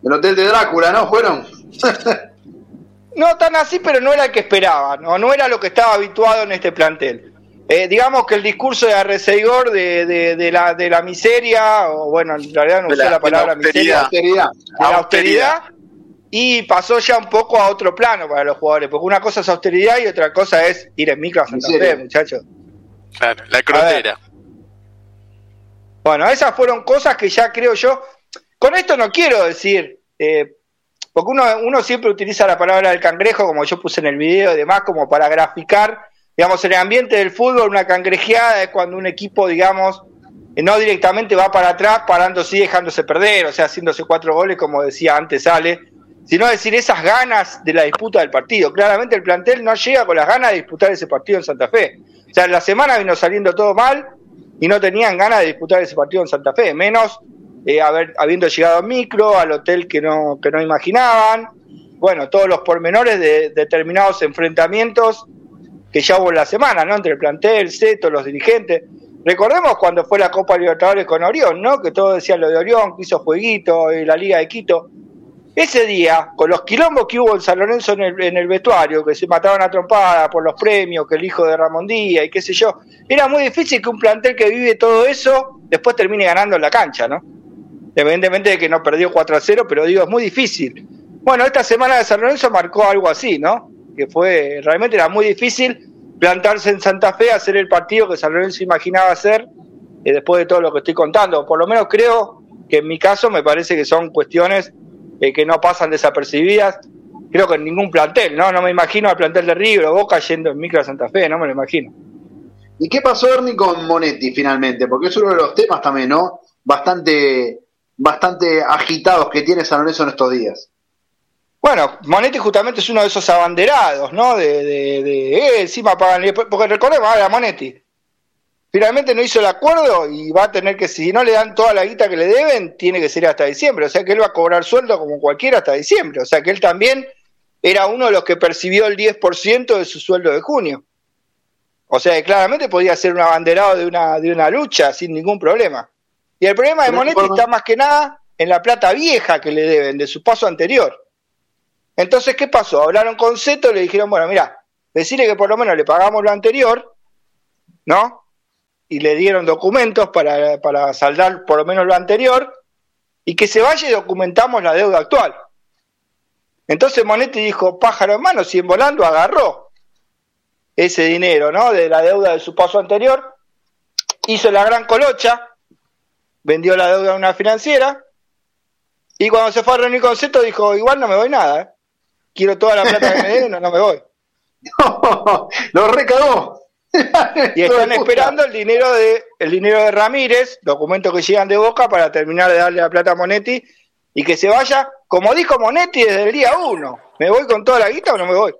S3: El hotel de Drácula, ¿no? Fueron.
S4: no tan así, pero no era el que esperaban, no, no era lo que estaba habituado en este plantel. Eh, digamos que el discurso de Arreceigor de, de, de, la, de la miseria, o bueno, en realidad no usé la, palabra miseria, de la austeridad y pasó ya un poco a otro plano para los jugadores, porque una cosa es austeridad y otra cosa es ir en micro a Santa Fe, muchachos.
S5: Claro, la crotera.
S4: Bueno, esas fueron cosas que ya creo yo. Con esto no quiero decir, eh, porque uno, uno siempre utiliza la palabra del cangrejo, como yo puse en el video y demás, como para graficar, digamos, en el ambiente del fútbol, una cangrejeada es cuando un equipo, digamos, no directamente va para atrás, parándose y dejándose perder, o sea, haciéndose cuatro goles, como decía antes Ale, sino decir esas ganas de la disputa del partido. Claramente el plantel no llega con las ganas de disputar ese partido en Santa Fe. O sea, la semana vino saliendo todo mal y no tenían ganas de disputar ese partido en Santa Fe, menos eh, haber, habiendo llegado a micro, al hotel que no, que no imaginaban, bueno, todos los pormenores de determinados enfrentamientos que ya hubo en la semana, ¿no? Entre el plantel, CETO, los dirigentes. Recordemos cuando fue la Copa Libertadores con Orión, ¿no? Que todos decían lo de Orión, que hizo jueguito, y la Liga de Quito. Ese día, con los quilombos que hubo en San Lorenzo en el, vestuario, que se mataban a trompada por los premios, que el hijo de Ramón Díaz y qué sé yo, era muy difícil que un plantel que vive todo eso después termine ganando en la cancha, ¿no? Evidentemente de que no perdió 4 a 0, pero digo, es muy difícil. Bueno, esta semana de San Lorenzo marcó algo así, ¿no? Que fue, realmente era muy difícil plantarse en Santa Fe, hacer el partido que San Lorenzo imaginaba hacer, eh, después de todo lo que estoy contando. Por lo menos creo que en mi caso me parece que son cuestiones eh, que no pasan desapercibidas. Creo que en ningún plantel, ¿no? No me imagino al plantel de River Boca yendo en micro a Santa Fe, no me lo imagino.
S3: ¿Y qué pasó, Ernie, con Monetti finalmente? Porque es uno de los temas también, ¿no? Bastante, bastante agitados que tiene San Lorenzo en estos días.
S4: Bueno, Monetti justamente es uno de esos abanderados, ¿no? De, de, de eh, encima pagan, porque recordemos, ahora Monetti finalmente no hizo el acuerdo y va a tener que, si no le dan toda la guita que le deben, tiene que ser hasta diciembre. O sea que él va a cobrar sueldo como cualquiera hasta diciembre. O sea que él también era uno de los que percibió el 10% de su sueldo de junio. O sea que claramente podía ser un abanderado de una, de una lucha sin ningún problema. Y el problema de Monetti está más que nada en la plata vieja que le deben, de su paso anterior. Entonces, ¿qué pasó? Hablaron con Zeto y le dijeron, bueno, mira, decirle que por lo menos le pagamos lo anterior, ¿no? Y le dieron documentos para, para saldar por lo menos lo anterior y que se vaya y documentamos la deuda actual. Entonces Monetti dijo, pájaro en mano, si en volando agarró ese dinero, ¿no? De la deuda de su paso anterior, hizo la gran colocha, vendió la deuda a una financiera, y cuando se fue a reunir con Zeto dijo, igual no me voy nada, ¿eh? quiero toda la plata que me den, no, no me voy. [laughs]
S3: No, lo recagó. [laughs]
S4: y están esperando el dinero de el dinero de Ramírez, documentos que llegan de Boca para terminar de darle la plata a Monetti y que se vaya, como dijo Monetti desde el día uno, ¿me voy con toda la guita o no me voy?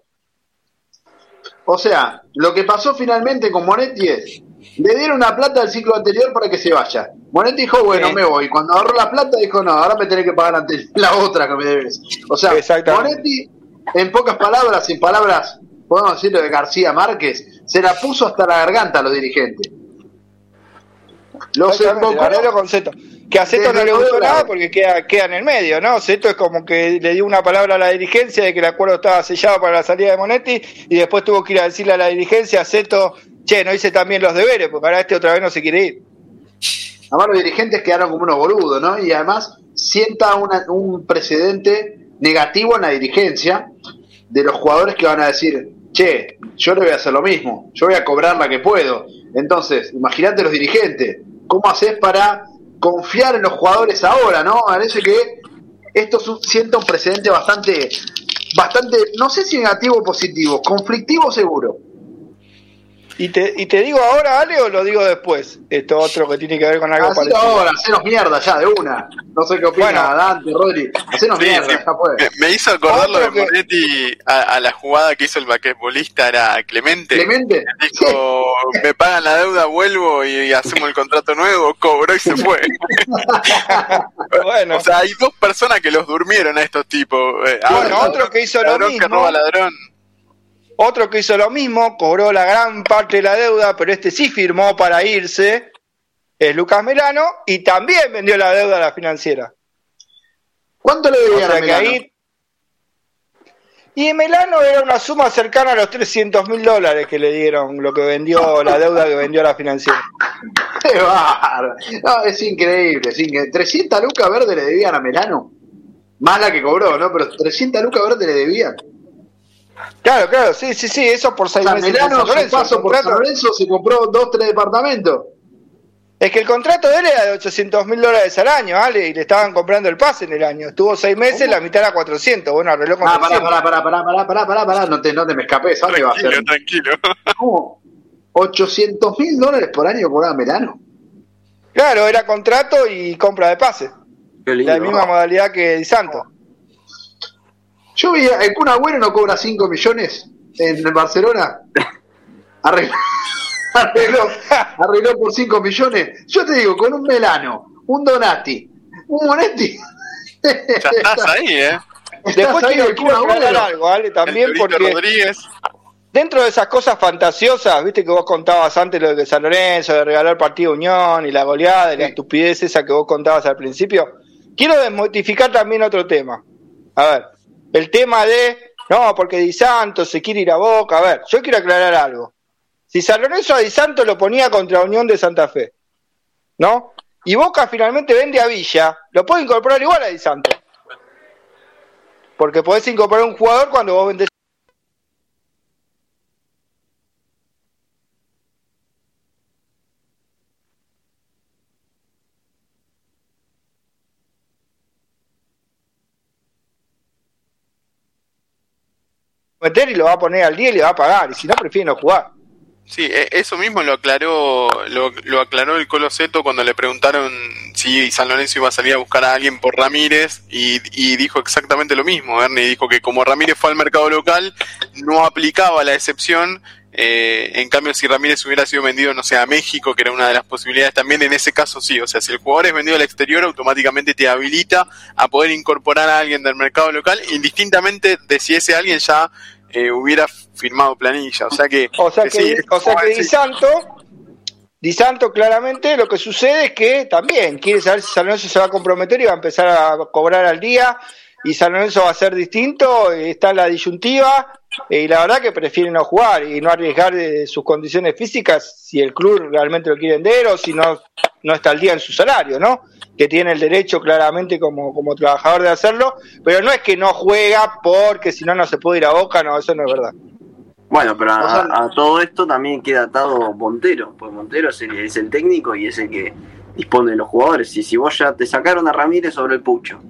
S3: O sea, lo que pasó finalmente con Monetti es, le dieron una plata al ciclo anterior para que se vaya. Monetti dijo, bueno, me voy. Cuando agarró la plata dijo, no, ahora me tenés que pagar antes la otra que me debes. O sea, Monetti, en pocas palabras, en palabras podemos decirlo de García Márquez, se la puso hasta la garganta a los dirigentes.
S4: Los con Zeto. Que a Zeto no le gustó nada porque queda, queda en el medio, ¿no? Zeto es como que le dio una palabra a la dirigencia de que el acuerdo estaba sellado para la salida de Monetti y después tuvo que ir a decirle a la dirigencia, Zeto, che, no hice también los deberes porque ahora este otra vez no se quiere ir.
S3: Además los dirigentes quedaron como unos boludos, ¿no? Y además sienta un precedente negativo en la dirigencia de los jugadores que van a decir, che, yo le voy a hacer lo mismo, yo voy a cobrar la que puedo. Entonces, imagínate los dirigentes, ¿cómo haces para confiar en los jugadores ahora, no? Parece que esto sienta un precedente bastante, bastante, no sé si negativo o positivo, conflictivo seguro.
S4: ¿Y te, ¿Y te digo ahora, Ale, o lo digo después? Esto otro que tiene que ver con algo
S3: Hacelo parecido. ahora, hacenos mierda ya, de una. No sé qué opina Dante, Rodri. Hacenos mierda, ya puede.
S5: Me, hizo acordar lo de Monetti a, la jugada que hizo el basquetbolista, era Clemente.
S3: Clemente.
S5: Dijo, me pagan la deuda, vuelvo y, hacemos el contrato nuevo, cobró y se fue. [laughs] bueno. O sea, hay dos personas que los durmieron a estos tipos.
S4: Eh, bueno, otro que hizo lo mismo. que roba ladrón otro que hizo lo mismo, cobró la gran parte de la deuda, pero este sí firmó para irse, es Lucas Melano, y también vendió la deuda a la financiera.
S3: ¿Cuánto le debían a Melano?
S4: Y Melano era una suma cercana a los 300 mil dólares que le dieron, lo que vendió, la deuda que vendió a la financiera. [laughs]
S3: ¡Qué barro! No, es increíble, es increíble. 300 lucas verdes le debían a Melano. Mala que cobró, ¿no? Pero 300 lucas verdes le debían.
S4: Claro, claro, sí, sí, sí, eso por seis
S3: meses. Milano, su paso por San Lorenzo, se compró dos, tres departamentos.
S4: Es que el contrato de él era de 800 mil dólares al año, ¿vale? Y le estaban comprando el pase en el año. Estuvo seis meses, la mitad era 400. Bueno, arregló con
S3: Ah, pará, pará, pará, pará, pará, pará, pará, pará, no te, no te me escapes, ¿sabes va a ser?
S5: Tranquilo, [laughs]
S3: ¿Cómo? 800 mil dólares por año cobraba Melano.
S4: Claro, era contrato y compra de pase. La misma modalidad que Di Santo.
S3: Yo vi el Kun Agüero no cobra 5 millones en el Barcelona. [laughs] Arregló, arregló, arregló por 5 millones. Yo te digo, con un Melano, un Donati, un Monetti.
S5: Ya estás ahí, ¿eh?
S3: Estás
S4: Después
S3: ahí
S4: quiero, quiero aclarar
S3: Agüero.
S4: algo, Ale, también porque
S5: Rodríguez.
S4: dentro de esas cosas fantasiosas, viste que vos contabas antes lo de San Lorenzo, de regalar partido Unión y la goleada y la
S3: Sí.
S4: estupidez esa que vos contabas al principio, quiero desmitificar también otro tema. A ver, el tema de, no, porque Di Santo se quiere ir a Boca, a ver, yo quiero aclarar algo. Si San Lorenzo a Di Santo lo ponía contra Unión de Santa Fe, ¿no? Y Boca finalmente vende a Villa, lo puede incorporar igual a Di Santo. Porque podés incorporar un jugador cuando vos vendés meter y lo va a poner al día y le va a pagar. Y si no, prefiere no jugar.
S5: Sí, e- eso mismo lo aclaró, lo, lo aclaró el Colo Seto cuando le preguntaron si San Lorenzo iba a salir a buscar a alguien por Ramírez y, y dijo exactamente lo mismo. Ernie dijo que como Ramírez fue al mercado local, no aplicaba la excepción. Eh, en cambio, si Ramírez hubiera sido vendido, no sé, a México, que era una de las posibilidades también, en ese caso sí. O sea, si el jugador es vendido al exterior, automáticamente te habilita a poder incorporar a alguien del mercado local, indistintamente de si ese alguien ya eh, hubiera firmado planilla. O sea que, [laughs]
S4: O sea que,
S5: sí,
S4: o sea que. Di Santo, Di Santo claramente lo que sucede es que también quiere saber si San Lorenzo se va a comprometer y va a empezar a cobrar al día y San Lorenzo va a ser distinto, está en la disyuntiva y la verdad que prefiere no jugar y no arriesgar de sus condiciones físicas si el club realmente lo quiere vender o si no, no está al día en su salario, ¿no? Que tiene el derecho claramente como, como trabajador de hacerlo, pero no es que no juega porque si no no se puede ir a Boca, no, eso no es verdad.
S6: Bueno, pero a todo esto también queda atado Montero, pues Montero es el, es el técnico y es el que dispone de los jugadores. Y si vos ya te sacaron a Ramírez sobre el pucho,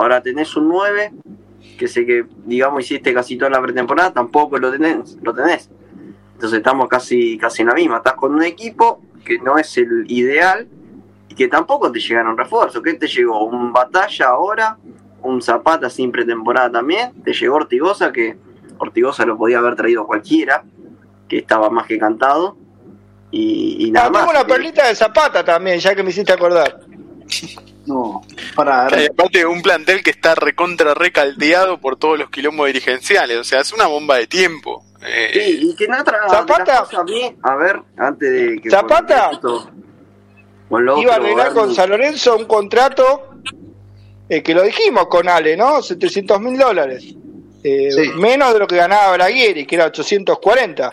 S6: ahora tenés un 9, que sé que, digamos, hiciste casi toda la pretemporada, tampoco lo tenés. Lo tenés. Entonces estamos casi, casi en la misma. Estás con un equipo que no es el ideal y que tampoco te llegaron refuerzos. ¿Qué te llegó? Un Batalla ahora, un Zapata sin pretemporada también, te llegó Ortigosa que Ortigosa lo podía haber traído cualquiera, que estaba más que cantado. Y, y nada
S4: Ah,
S6: más.
S4: tengo una perlita de Zapata también, ya que me hiciste acordar. [laughs]
S3: No, para
S5: aparte un plantel que está recontra recaldeado por todos los quilombos dirigenciales, o sea, es una bomba de tiempo. Eh,
S6: Sí, y que
S4: Zapata-
S6: a mí, a ver, antes de que
S4: Zapata
S6: esto-
S4: Iba a arreglar con San Lorenzo un contrato eh, que lo dijimos con Ale, ¿no? 700 mil dólares. Eh,
S3: Sí.
S4: Menos de lo que ganaba Braguieri, que era 840.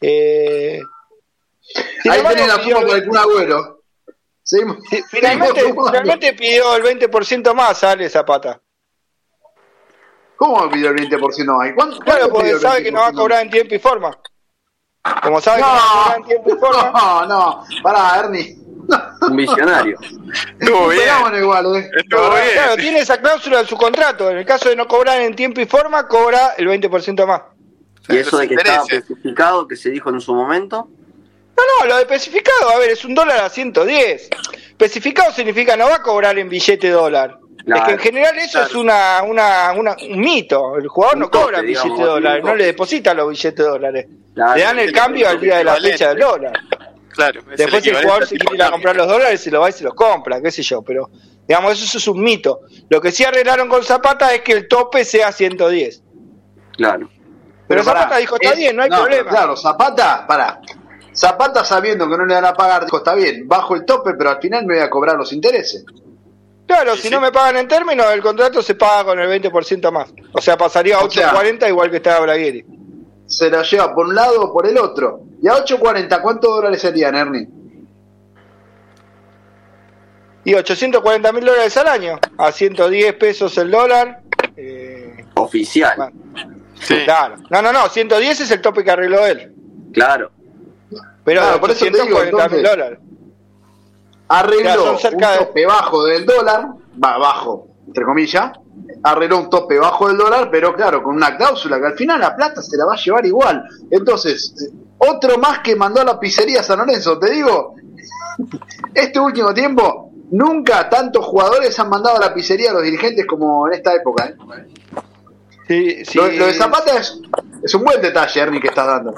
S4: Eh,
S3: Ahí tenés la
S4: pidió
S3: suma por el
S4: el-
S3: Kun Agüero.
S4: Sí, finalmente, finalmente [laughs] pidió el 20% más, Ale Zapata.
S3: ¿Cómo pidió el 20% más? ¿Y ¿Cuánto,
S4: Claro, porque sabe que no va a
S3: 20%
S4: cobrar en tiempo y forma. Como sabe que no va a cobrar en tiempo y forma. [laughs]
S3: No, no, pará, Ernie.
S6: un visionario. [laughs]
S5: estuvo bien,
S3: igual, eh.
S5: estuvo bien.
S4: Claro, tiene esa cláusula en su contrato. En el caso de no cobrar en tiempo y forma, cobra el 20% más.
S6: Y eso de que estaba especificado, que se dijo en su momento,
S4: No, no, lo de especificado, a ver, es un dólar a 110. Especificado significa no va a cobrar en billete dólar.
S6: Claro,
S4: es que en general eso
S6: claro.
S4: es una, una, una- un mito. El jugador
S6: Un
S4: no cobra
S6: tope,
S4: billete
S6: digamos,
S4: dólares, no le deposita los billetes dólares.
S6: Claro,
S4: le dan el
S5: el
S4: cambio al día de la fecha del dólar.
S5: Claro, es
S4: Después si el
S5: equivalente
S4: jugador
S5: tipo
S4: quiere ir a
S5: de
S4: comprar los dólares, se los va y se los compra, qué sé yo. Pero, digamos, eso, eso es un mito. Lo que sí arreglaron con Zapata es que el tope sea 110.
S6: claro.
S4: Pero,
S3: pará,
S4: Zapata dijo, está
S3: es-
S4: bien, no hay
S3: pero
S4: problema.
S3: Claro, Zapata, pará. Zapata sabiendo que no le van a pagar, dijo, está bien, bajo el tope, pero al final me voy a cobrar los intereses.
S4: Claro,
S5: Sí,
S4: si
S5: sí.
S4: no me pagan en términos, el contrato se paga con el 20% más. O sea, pasaría a
S3: O sea-
S4: 8.40 igual que estaba Braguieri.
S3: Se lo lleva por un lado o por el otro. Y a 8.40, ¿cuántos dólares serían, Ernie?
S4: Y 840 mil dólares al año, a 110 pesos el dólar. eh,
S6: Oficial,
S4: bueno,
S5: Sí.
S4: Claro. No, no, no, 110 es el tope que arregló él.
S6: claro.
S4: Pero
S3: Claro, por eso te digo,
S4: 840 mil
S3: entonces-
S4: dólares.
S3: Arregló
S4: Ya, son cerca
S3: un
S4: de-
S3: tope bajo del dólar, va bajo, entre comillas, arregló un tope bajo del dólar, pero claro, con una cláusula que al final la plata se la va a llevar igual. Entonces, eh, otro más que mandó a la pizzería San Lorenzo, te digo, [laughs] este último tiempo nunca tantos jugadores han mandado a la pizzería a los dirigentes como en esta época. ¿eh?
S4: Sí, sí.
S3: Lo, lo de Zapata es, es un buen detalle, Ernie, que estás dando.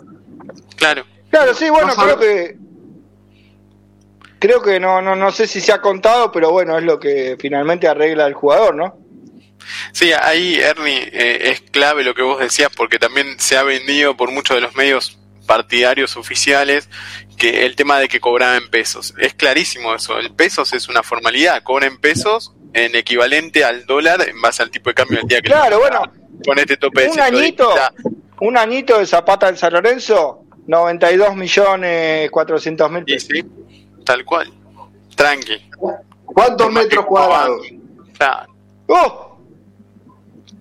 S5: Claro.
S4: Claro, sí, bueno,
S3: No
S4: creo que. Creo que no, no, no sé si se ha contado, pero bueno, es lo que finalmente arregla el jugador, ¿no?
S5: Sí, ahí, Ernie, eh, es clave lo que vos decías, porque también se ha vendido por muchos de los medios partidarios oficiales que el tema de que cobraba en pesos. Es clarísimo eso. El pesos es una formalidad. Cobra en pesos en equivalente al dólar en base al tipo de cambio del día que
S4: Claro, bueno,
S5: con este tope de
S4: un añito,
S5: 110.
S4: un añito de Zapata en San Lorenzo, 92 millones 400 mil pesos.
S5: sí, tal cual. Tranqui.
S3: ¿Cuántos metros cuadrados?
S5: Claro.
S4: ¡Uh!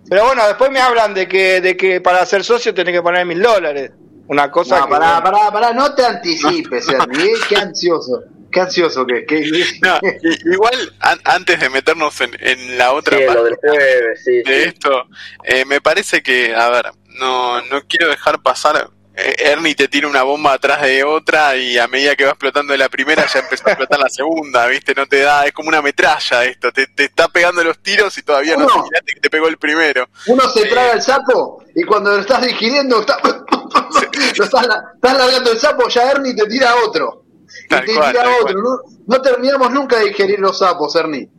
S4: Pero bueno, después me hablan de que, de que para ser socio tenés que poner mil dólares. Una cosa
S3: No,
S4: que.
S3: pará,
S4: bueno,
S3: pará, pará, no te anticipes, [laughs] Ernie. ¿eh? Qué ansioso. Qué ansioso que. que-
S5: No, i- igual, an- antes de meternos en, en la otra
S6: Sí, lo
S5: parte
S6: del jueves, sí,
S5: de
S6: sí.
S5: esto, eh, me parece que, a ver, no, no quiero dejar pasar. Eh, Ernie te tira una bomba atrás de otra y a medida que va explotando la primera ya empezó a explotar la segunda, ¿viste? No te da, es como una metralla esto, te, te está pegando los tiros y todavía no asimilaste que te pegó el primero.
S3: Uno se traga el sapo y cuando lo estás digiriendo, está- [laughs] lo estás, estás largando el sapo, ya Ernie te tira otro. Y te
S5: cual,
S3: tira otro. No, no terminamos nunca de digerir los sapos, Ernie.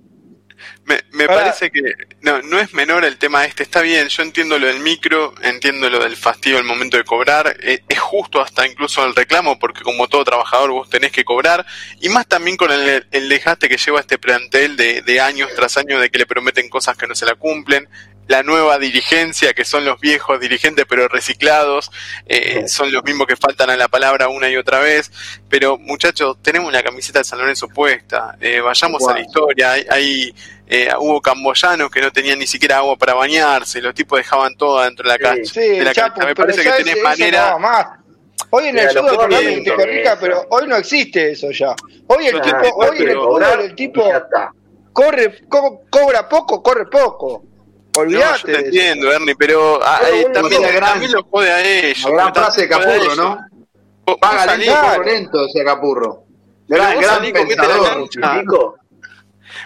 S5: Me, me
S4: Ahora-
S5: parece que no, no es menor el tema este, está bien, yo entiendo lo del micro, entiendo lo del fastidio al momento de cobrar, eh, es justo hasta incluso el reclamo, porque como todo trabajador vos tenés que cobrar, y más también con el, el desgaste que lleva este plantel de, de años tras años de que le prometen cosas que no se la cumplen, la nueva dirigencia, que son los viejos dirigentes pero reciclados, eh, son los mismos que faltan a la palabra una y otra vez, pero muchachos, tenemos la camiseta de San Lorenzo puesta, eh, vayamos a la historia, hay, hay, eh, hubo camboyanos que no tenían ni siquiera agua para bañarse, los tipos dejaban todo dentro de la cancha.
S4: Sí,
S5: de la
S4: Chapo,
S5: cancha. Me parece que tenés manera...
S4: no, más. Hoy en
S6: Mira,
S4: el que
S6: interesan.
S4: pero hoy no existe eso ya. Hoy el
S5: No,
S4: tipo,
S5: no,
S4: hoy en el fútbol tipo corre, co- cobra poco, corre poco.
S5: No, yo te entiendo, Ernie, pero ah,
S6: Pero
S5: eh, también,
S3: la gran-
S5: también lo jode a ellos.
S3: La gran frase de Capurro. ¿no? Paga lento, lento, decía Capurro. Gran, gran
S5: la
S3: pensador.
S6: Chico,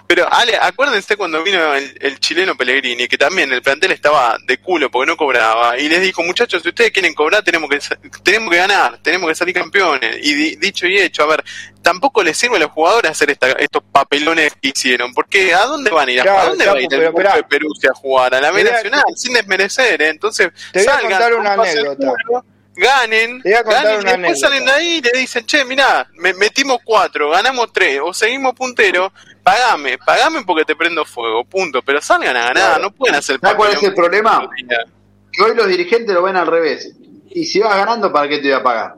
S5: Pero Ale, acuérdense cuando vino el, el chileno Pellegrini, que también el plantel estaba de culo porque no cobraba, y les dijo, muchachos, si ustedes quieren cobrar, tenemos que tenemos que ganar, tenemos que salir campeones. Y di- dicho y hecho, a ver, tampoco les sirve a los jugadores hacer esta- estos papelones que hicieron, porque ¿a dónde van a ir? ¿A,
S4: Claro,
S5: ¿a dónde va a ir el grupo de Perusia a jugar? A la B
S4: a-
S5: Nacional, sin desmerecer, ¿eh? Entonces,
S4: Te voy a
S5: salgan,
S4: contar una anécdota.
S5: culo, ganen, ganen, y después
S4: anécdota.
S5: salen de ahí y le dicen, che, mirá, me- metimos cuatro, ganamos tres, o seguimos punteros, pagame, pagame porque te prendo fuego, punto. Pero salgan a ganar,
S3: Claro.
S5: no pueden hacer
S3: ¿Sabes cuál es el problema? Que hoy los dirigentes lo ven al revés. Y si vas ganando, ¿para qué te voy a pagar?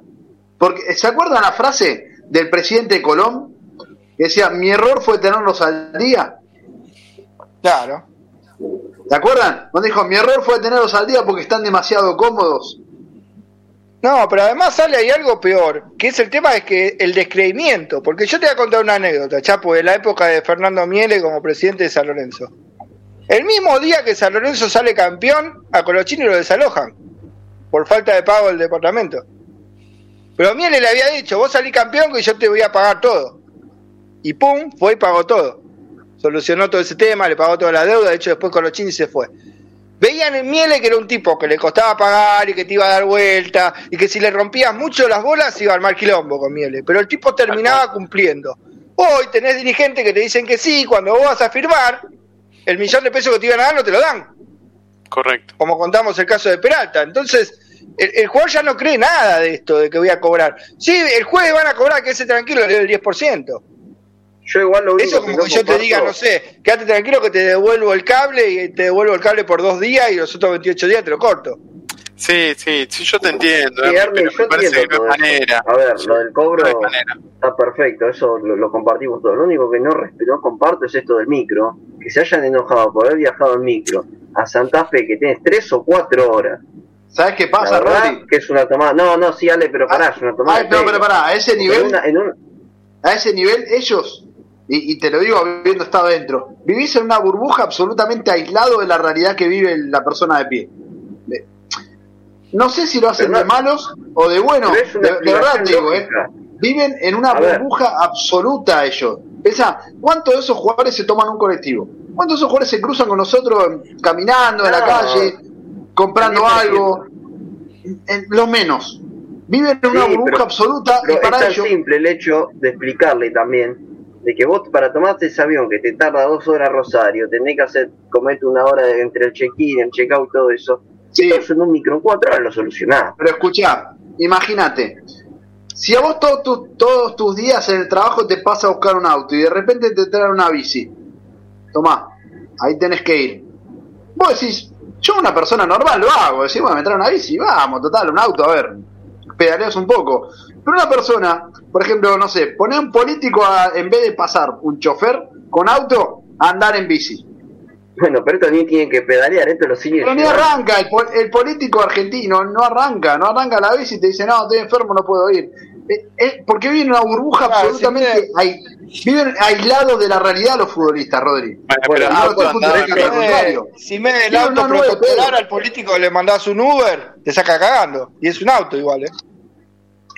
S3: Porque, ¿se acuerdan la frase del presidente Colón? Que decía, mi error fue tenerlos al día.
S4: Claro.
S3: ¿Se acuerdan? Cuando dijo, mi error fue tenerlos al día porque están demasiado cómodos.
S4: No, pero además sale ahí algo peor, que es el tema es que el descreimiento, porque yo te voy a contar una anécdota, Chapo, de la época de Fernando Miele como presidente de San Lorenzo. El mismo día que San Lorenzo sale campeón, a Colochini lo desalojan, por falta de pago del departamento. Pero Miele le había dicho, vos salís campeón que yo te voy a pagar todo. Y pum, fue y pagó todo. Solucionó todo ese tema, le pagó toda la deuda, de hecho después Colochini se fue. Veían en Miele que era un tipo que le costaba pagar y que te iba a dar vuelta y que si le rompías mucho las bolas iba a armar quilombo con Miele. Pero el tipo terminaba cumpliendo. Hoy tenés dirigentes que te dicen que sí, cuando vos vas a firmar, el millón de pesos que te iban a dar no te lo dan.
S5: Correcto.
S4: Como contamos el caso de Peralta. Entonces, el, el jugador ya no cree nada de esto, de que voy a cobrar. Sí, el jueves van a cobrar, que ese tranquilo, le doy el 10%.
S6: Yo igual lo
S4: Eso como
S6: no
S4: que yo te diga, no sé, quédate tranquilo que te devuelvo el cable y te devuelvo el cable por dos días y los otros 28 días te lo corto.
S5: Sí, sí, sí, yo te entiendo,
S6: Sí,
S5: pero
S6: yo
S5: me parece que
S6: entiendo
S5: no es
S6: todo eso.
S5: manera.
S6: A ver, lo del cobro está perfecto, eso lo, lo compartimos todo. Lo único que no, no comparto es esto del micro, que se hayan enojado por haber viajado en micro a Santa Fe, que tienes tres o cuatro horas.
S3: ¿Sabes qué pasa, Rodri?
S6: que es una tomada. No, no, sí, Ale, pero pará, es una tomada.
S3: Ay, no, pero pará, a ese nivel,
S6: En una- en un-
S3: a ese nivel ellos, y, y te lo digo habiendo estado dentro, vivís en una burbuja absolutamente aislado de la realidad que vive la persona de pie. No sé si lo hacen
S6: Pero
S3: de malos o de buenos,
S6: es
S3: de, de verdad te digo, eh. Viven en una
S6: A ver.
S3: burbuja absoluta ellos. Pensá, ¿cuántos de esos jugadores se toman un colectivo? ¿Cuántos de esos jugadores se cruzan con nosotros caminando en la calle, comprando algo? En- lo menos. Viven en una
S6: Sí,
S3: burbuja
S6: pero-
S3: absoluta
S6: Pero
S3: y
S6: es
S3: para
S6: tan
S3: ellos.
S6: simple el hecho de explicarle también de que vos para tomarte ese avión que te tarda dos horas Rosario, tenés que hacer, comete una hora de- entre el check-in, el check-out, todo eso.
S3: Sí.
S6: Si estás en un micro en cuatro horas lo solucionás.
S3: Pero escuchá, imagínate, si a vos todos tus- todos tus días en el trabajo te pasa a buscar un auto y de repente te traen una bici, tomá, ahí tenés que ir. Vos decís, yo una persona normal lo hago, decís, bueno, me trae una bici, vamos, total, un auto, a ver, pedaleas un poco. Pero una persona, por ejemplo, no sé, pone a un político a- en vez de pasar un chofer con auto, a andar en bici.
S6: Bueno, pero esto ni tienen que pedalear, esto lo sigue
S3: Pero ni arranca, el, el político argentino no arranca, no arranca la bici y te dice, no, estoy enfermo, no puedo ir. Eh, eh, porque viven en una burbuja
S4: Claro,
S3: absolutamente... ai- viven aislados de la realidad los futbolistas, Rodri.
S5: Bueno, pero
S3: no,
S5: no andar
S3: contrario.
S4: si me el
S3: Tiene
S4: auto protocolar al político le mandás un Uber, te saca cagando. Y es un auto igual, ¿eh?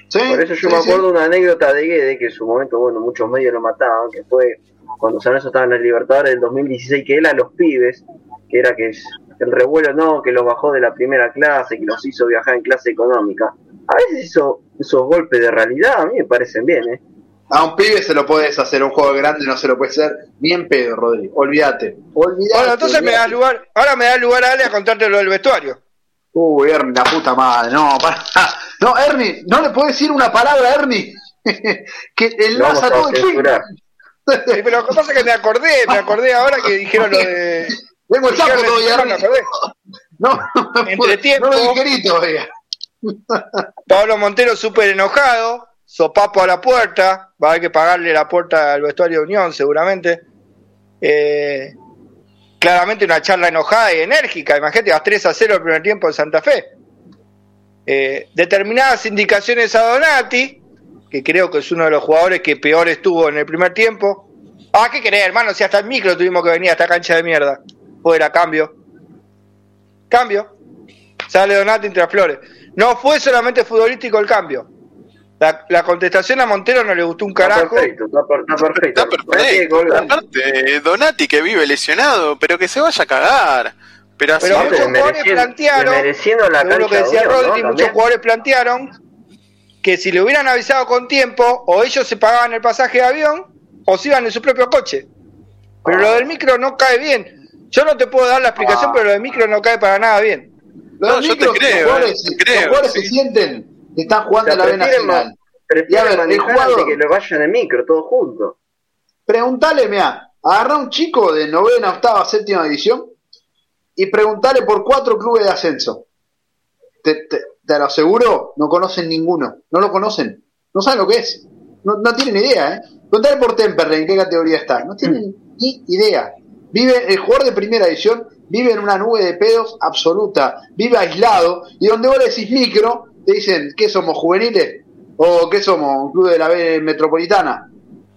S3: ¿Sí?
S6: Por eso yo
S3: Sí,
S6: me acuerdo una anécdota de Guede, que en su momento, bueno, muchos medios lo mataban, que fue cuando San Lorenzo estaba en el Libertadores del 2016, que él a los pibes, que era que es- el revuelo no, que los bajó de la primera clase, que los hizo viajar en clase económica. A veces eso, esos golpes de realidad a mí me parecen bien, ¿eh?
S3: A un pibe se lo puedes hacer, a un juego grande no se lo puede hacer ni en pedo, Rodri. Olvídate. Olvídate.
S4: Bueno, entonces me da lugar, ahora me da lugar Ale a contarte lo del vestuario.
S3: Uy, Ernie, la puta madre, no, pará. No, Ernie, no le puedes decir una palabra a Ernie. [laughs] que enlaza
S6: a
S3: todo el fin.
S4: Sí, pero lo que pasa es que me acordé, me acordé ahora que dijeron lo de. [laughs]
S3: Tengo el sapo todavía. [laughs] No, no me
S4: Entre tiempo.
S3: no lo digerí todavía.
S4: Pablo Montero súper enojado, sopapo a la puerta, va a haber que pagarle la puerta al vestuario de Unión seguramente. Eh, claramente una charla enojada y enérgica, imagínate, vas 3 a 0 el primer tiempo en Santa Fe. Eh, determinadas indicaciones a Donati, que creo que es uno de los jugadores que peor estuvo en el primer tiempo. Ah, ¿qué querés, hermano? Si hasta el micro tuvimos que venir a esta cancha de mierda. Fuera, cambio. Cambio. Sale Donati entre las flores. No fue solamente futbolístico el cambio. La, la contestación a Montero no le gustó un
S6: Está
S4: carajo.
S6: perfecto, está, per- está perfecto.
S5: Está perfecto. Aparte, Donati que vive lesionado, pero que se vaya a cagar. Pero así
S4: Pero muchos jugadores plantearon, según lo que decía Rodri,
S6: ¿no?
S4: muchos
S6: También.
S4: jugadores plantearon que si le hubieran avisado con tiempo, o ellos se pagaban el pasaje de avión, o se iban en su propio coche. Pero lo del micro no cae bien. Yo no te puedo dar la explicación,
S3: Ah.
S4: pero lo del micro no cae para nada bien.
S3: Los
S5: No, yo te creo,
S3: los jugadores,
S5: eh, te creo,
S3: los jugadores se sienten que están
S6: O
S3: jugando
S6: sea,
S3: la B Nacional. Y a ver, el jugador-
S6: que lo vayan en micro, todos juntos.
S3: Preguntale, mira, agarrá un chico de novena, octava, séptima división y preguntale por cuatro clubes de ascenso. Te, te- te lo aseguro, no conocen ninguno. No lo conocen. No saben lo que es. No, no tienen idea, ¿eh? Preguntale por Temperley, en qué categoría está. No tienen ni idea. Vive, el jugador de primera división vive en una nube de pedos absoluta. Vive aislado. Y donde vos le decís micro, te dicen, ¿qué somos, juveniles? ¿O qué somos, un club de la B metropolitana?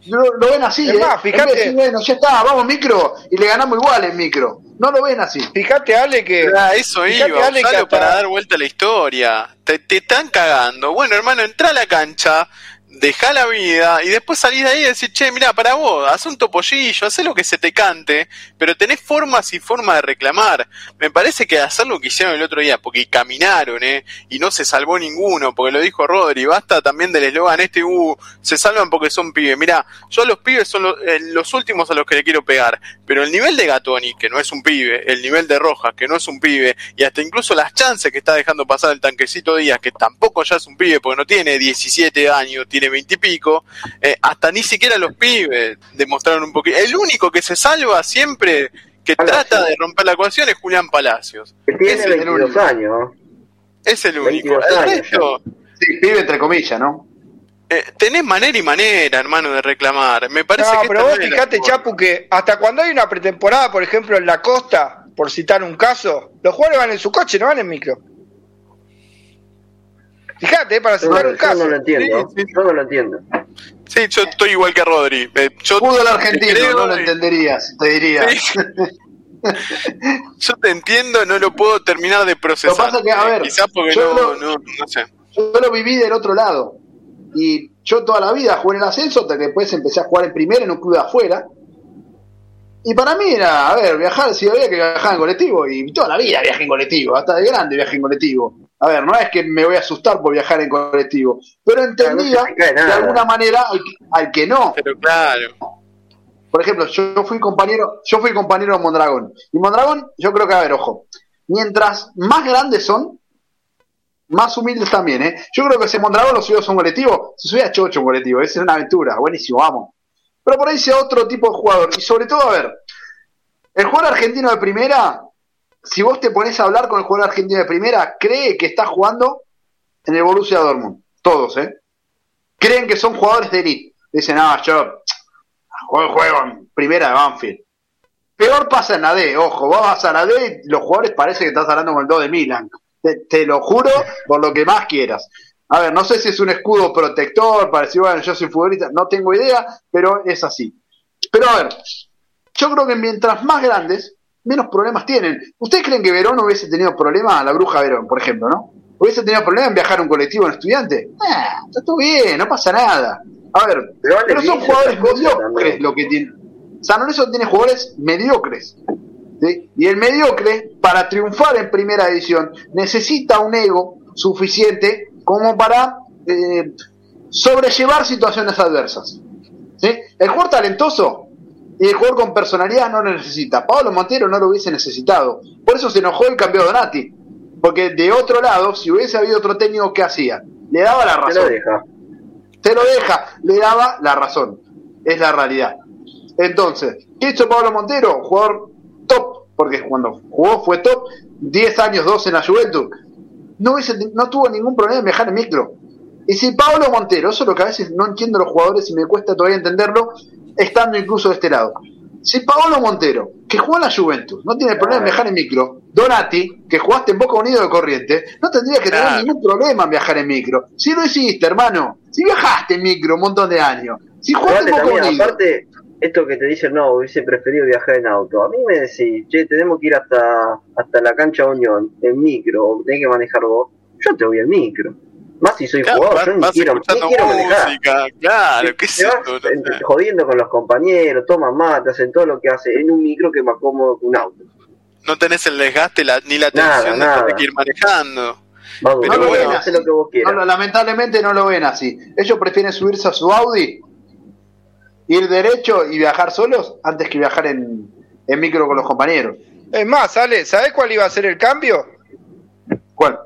S3: Lo, lo ven así,
S4: Es
S3: ¿eh?
S4: más,
S3: de
S4: fíjate-
S3: decir, bueno, ya está, vamos micro y le ganamos igual en micro. No lo ven así.
S4: Fíjate, Ale, que.
S5: Ah, eso iba,
S4: Ale, que hasta-
S5: para dar vuelta a la historia. Te, te están cagando. Bueno, hermano, entra a la cancha, deja la vida y después salís de ahí y decís, che, mira, para vos, haz un topollillo, haz lo que se te cante, pero tenés formas y formas de reclamar. Me parece que hacer lo que hicieron el otro día, porque caminaron, ¿eh? Y no se salvó ninguno, porque lo dijo Rodri, basta también del eslogan este, uh, se salvan porque son pibes. Mira, yo los pibes son los, eh, los últimos a los que le quiero pegar, pero el nivel de Gatoni, que no es un pibe, el nivel de Rojas, que no es un pibe, y hasta incluso las chances que está dejando pasar el tanquecito Díaz, que tampoco ya es un pibe, porque no tiene 17 años, tiene 20 y pico, eh, hasta ni siquiera los pibes demostraron un poquito. El único que se salva siempre, que trata de romper la ecuación, es Julián Palacios.
S6: Que tiene
S3: es el
S6: 22
S3: único.
S6: años.
S5: Es el único.
S6: 22
S5: El
S6: años
S5: resto,
S3: Sí, pibe entre comillas, ¿no?
S5: eh, tenés manera y manera, hermano, de reclamar. Me parece
S4: No,
S5: que
S4: pero vos fijate. Chapu, que hasta cuando hay una pretemporada, por ejemplo, en la costa, por citar un caso, los jugadores van en su coche, no van en micro. Fíjate, eh, para citar
S6: no-
S4: un
S6: yo no
S4: caso.
S6: lo entiendo.
S5: Sí, sí.
S6: Yo no lo entiendo.
S5: Sí, yo estoy igual que Rodri. Eh, yo
S3: Fútbol argentino,
S5: creo
S3: no lo entenderías, te diría.
S5: Sí. Yo te entiendo, no lo puedo terminar de procesar.
S3: Lo que pasa que, a ver,
S5: Quizás porque
S3: yo
S5: no,
S3: lo-
S5: no, no sé.
S3: Yo lo viví del otro lado. Y yo toda la vida jugué en el ascenso, hasta que después empecé a jugar en primera en un club de afuera. Y para mí era, a ver, viajar, si había que viajar en colectivo, y toda la vida viajé en colectivo, hasta de grande viajé en colectivo. A ver, no es que me voy a asustar por viajar en colectivo, pero entendía de alguna manera al que, al que no.
S5: Pero claro.
S3: Por ejemplo, yo fui compañero, yo fui compañero de Mondragón. Y Mondragón, yo creo que, a ver, ojo, mientras más grandes son, más humildes también, ¿eh? Yo creo que si Mondragón lo subió a un colectivo, se subía a Chocho un colectivo, esa es una aventura, buenísimo, vamos. Pero por ahí sea otro tipo de jugador. Y sobre todo, a ver, el jugador argentino de primera, si vos te pones a hablar con el jugador argentino de primera, cree que está jugando en el Borussia Dortmund. Todos, ¿eh? Creen que son jugadores de elite. Dicen, ah, yo juego, en primera de Banfield. Peor pasa en la D, ojo, vos vas a la D y los jugadores parece que estás hablando con el 2 de Milan. Te, te lo juro por lo que más quieras. A ver, no sé si es un escudo protector para decir, bueno, yo soy futbolista, no tengo idea, pero es así. Pero a ver, yo creo que mientras más grandes, menos problemas tienen. ¿Ustedes creen que Verón hubiese tenido problemas, la bruja Verón, por ejemplo, no? ¿Hubiese tenido problemas en viajar a un colectivo en estudiante? Ah, está todo bien, no pasa nada. A ver,
S6: Pero vale
S3: pero son jugadores mediocres lo que tienen. San Lorenzo tiene jugadores mediocres. ¿sí? Y el mediocre, para triunfar en primera división, necesita un ego suficiente como para eh, sobrellevar situaciones adversas. ¿sí? El jugador talentoso y el jugador con personalidad no lo necesita. Pablo Montero no lo hubiese necesitado. Por eso se enojó y cambió a Donati. Porque de otro lado, si hubiese habido otro técnico, ¿qué hacía? Le daba la
S6: Te lo
S3: razón
S6: deja.
S3: te lo deja, le daba la razón. Es la realidad. Entonces, ¿qué hizo Pablo Montero? Jugador top, porque cuando jugó fue top, 10 años, 12 en la Juventud. No, hubiese- no tuvo ningún problema en viajar en micro. Y si Pablo Montero, eso es lo que a veces no entiendo los jugadores y me cuesta todavía entenderlo, estando incluso de este lado. Si Pablo Montero, que jugó en la Juventus, no tiene problema en viajar en micro, Donati, que jugaste en Boca Unido de Corriente, no tendría que tener
S5: Claro.
S3: ningún problema en viajar en micro. Si lo hiciste, hermano, si viajaste en micro un montón de años, si jugaste en Boca
S6: también,
S3: Unido,
S6: aparte, esto que te dicen, no, hubiese preferido viajar en auto. A mí me decís, che, tenemos que ir hasta, hasta la cancha Unión en micro, tenés que manejar vos. Yo te voy en micro. Más si soy
S5: Claro,
S6: jugador,
S5: vas,
S6: yo ni quiero, ni quiero manejar.
S5: música, claro, qué
S6: Te vas
S5: no sé.
S6: jodiendo con los compañeros, toman mate, hacen todo lo que hace en un micro que es más cómodo que un auto.
S5: No tenés el desgaste la- ni la tensión de
S6: nada.
S5: que ir manejando. Pero
S6: durmiendo,
S5: bueno,
S6: hacé lo que vos
S3: no
S6: quieras.
S3: lo- lamentablemente no lo ven así. Ellos prefieren subirse a su Audi, ir derecho y viajar solos antes que viajar en, en micro con los compañeros.
S4: Es más, Ale, ¿sabés cuál iba a ser el cambio?
S3: ¿Cuál?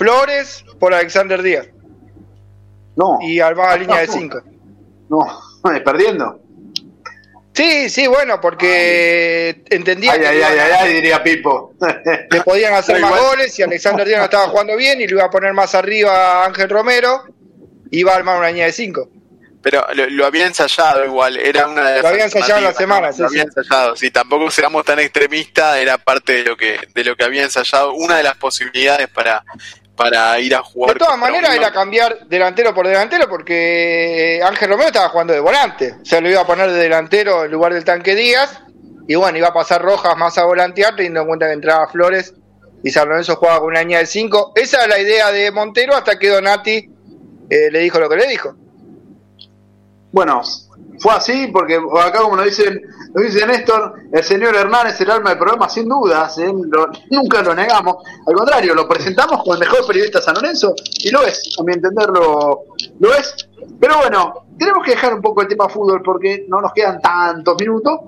S4: Flores por Alexander Díaz
S3: No.
S4: y armaba línea de 5.
S3: No, [laughs] perdiendo.
S4: Sí, sí, bueno, porque entendía
S3: Ay,
S4: que
S3: ay, ay, ay,
S4: a-
S3: ay, diría Pipo. [laughs]
S4: le podían hacer más goles y Alexander Díaz no estaba jugando bien y lo iba a poner más arriba a Ángel Romero iba a armar una línea de 5.
S5: Pero lo, lo había ensayado igual, era una de las
S4: Lo había ensayado en la semana,
S5: ¿no?
S4: sí,
S5: Lo había
S4: sí.
S5: ensayado, sí, tampoco seamos tan extremistas, era parte de lo que de lo que había ensayado, una de las posibilidades para para ir a jugar.
S4: De todas maneras era cambiar delantero por delantero porque Ángel Romero estaba jugando de volante. O sea, lo iba a poner de delantero en lugar del tanque Díaz. Y bueno, iba a pasar Rojas más a volantear teniendo en cuenta que entraba Flores y San Lorenzo jugaba con una línea de 5. Esa era la idea de Montero hasta que Donati eh, le dijo lo que le dijo.
S3: Bueno, fue así porque acá como nos dicen, nos dice Néstor, el señor Hernán es el alma del programa, sin dudas, ¿eh? [laughs] Nunca lo negamos, al contrario, lo presentamos como el mejor periodista San Lorenzo y lo es, a mi entender lo, lo es. Pero bueno, tenemos que dejar un poco el tema fútbol porque no nos quedan tantos minutos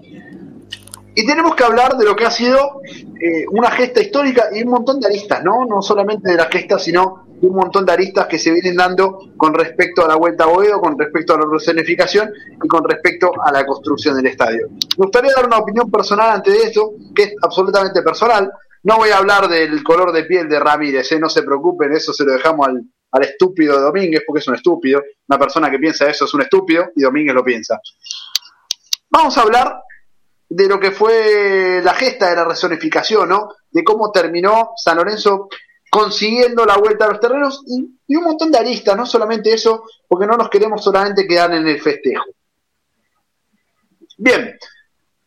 S3: y tenemos que hablar de lo que ha sido eh, una gesta histórica y un montón de aristas, ¿no? No solamente de la gesta, sino un montón de aristas que se vienen dando con respecto a la vuelta a Boedo, con respecto a la resonificación y con respecto a la construcción del estadio. Me gustaría dar una opinión personal ante de esto, que es absolutamente personal. No voy a hablar del color de piel de Ramírez, ¿eh? no se preocupen, eso se lo dejamos al, al estúpido Domínguez, porque es un estúpido. Una persona que piensa eso es un estúpido y Domínguez lo piensa. Vamos a hablar de lo que fue la gesta de la resonificación, ¿no? De cómo terminó San Lorenzo consiguiendo la vuelta a los terrenos y, un montón de aristas, no solamente eso, porque no nos queremos solamente quedar en el festejo. Bien,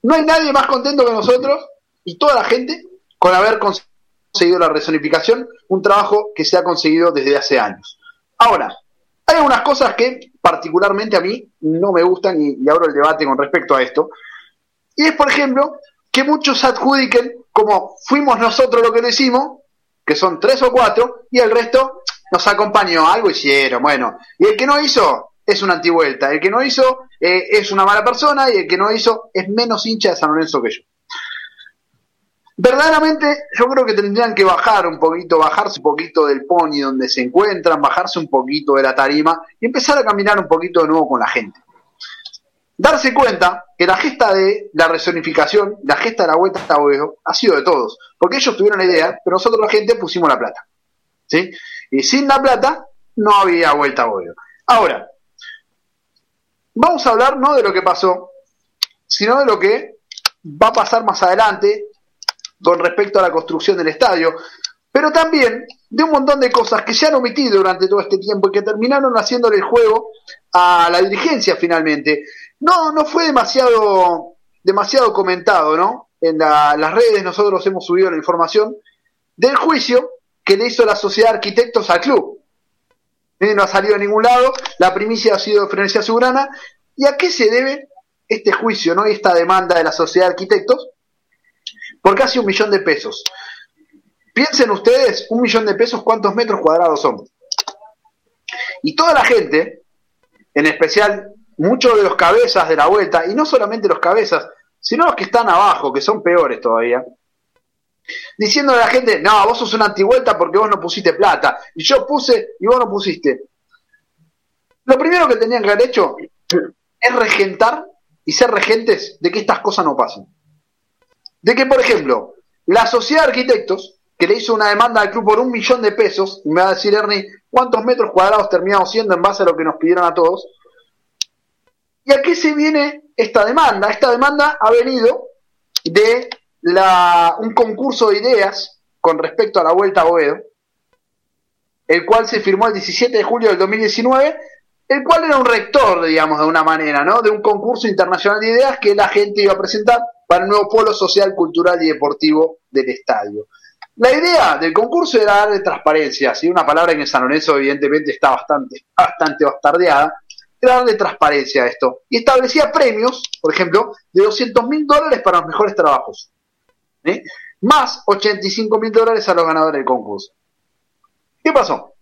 S3: no hay nadie más contento que nosotros y toda la gente con haber conseguido la resonificación, un trabajo que se ha conseguido desde hace años. Ahora, Hay algunas cosas que particularmente a mí no me gustan y, abro el debate con respecto a esto. Y es, por ejemplo, que muchos adjudiquen como fuimos nosotros lo que lo hicimos, que son tres o cuatro, y el resto nos acompañó, algo hicieron, bueno. Y el que no hizo es una antivuelta, el que no hizo eh, es una mala persona y el que no hizo es menos hincha de San Lorenzo que yo. Verdaderamente yo creo que tendrían que bajar un poquito, bajarse un poquito del pony donde se encuentran, bajarse un poquito de la tarima y empezar a caminar un poquito de nuevo con la gente. Darse cuenta que la gesta de la resonificación, la gesta de la vuelta a huevo, ha sido de todos, porque ellos tuvieron la idea, pero nosotros la gente pusimos la plata. ¿sí? Y sin la plata no había vuelta a huevo. Ahora, vamos a hablar no de lo que pasó, sino de lo que va a pasar más adelante con respecto a la construcción del estadio, pero también de un montón de cosas que se han omitido durante todo este tiempo y que terminaron haciéndole el juego a la dirigencia finalmente. No, no fue demasiado, demasiado comentado, ¿no? En la, las redes nosotros hemos subido la información del juicio que le hizo la sociedad de arquitectos al club. Eh, no ha salido a ningún lado, la primicia ha sido de Frenesia Soberana. ¿Y a qué se debe este juicio, no? Y esta demanda de la sociedad de arquitectos por casi un millón de pesos. Piensen ustedes, un millón de pesos, ¿cuántos metros cuadrados son? Y toda la gente, en especial muchos de los cabezas de la vuelta, y no solamente los cabezas, sino los que están abajo, que son peores todavía, diciendo a la gente, no, vos sos una antivuelta porque vos no pusiste plata, y yo puse y vos no pusiste. Lo primero que tenían que haber hecho es regentar y ser regentes de que estas cosas no pasen. De que, por ejemplo, la sociedad de arquitectos, que le hizo una demanda al club por un millón de pesos, y me va a decir Ernie, ¿cuántos metros cuadrados terminamos siendo en base a lo que nos pidieron a todos? ¿Y a qué se viene esta demanda? Esta demanda ha venido de la, un concurso de ideas con respecto a la Vuelta a Boedo, el cual se firmó el 17 de julio del 2019, el cual era un rector, digamos, de una manera, ¿no? De un concurso internacional de ideas que la gente iba a presentar para el nuevo polo social, cultural y deportivo del estadio. La idea del concurso era darle transparencia, ¿sí? una palabra que en San Lorenzo evidentemente está bastante, bastante bastardeada, darle transparencia a esto. Y establecía premios, por ejemplo, de 200 mil dólares para los mejores trabajos, ¿sí? más 85 mil dólares a los ganadores del concurso. ¿Qué pasó?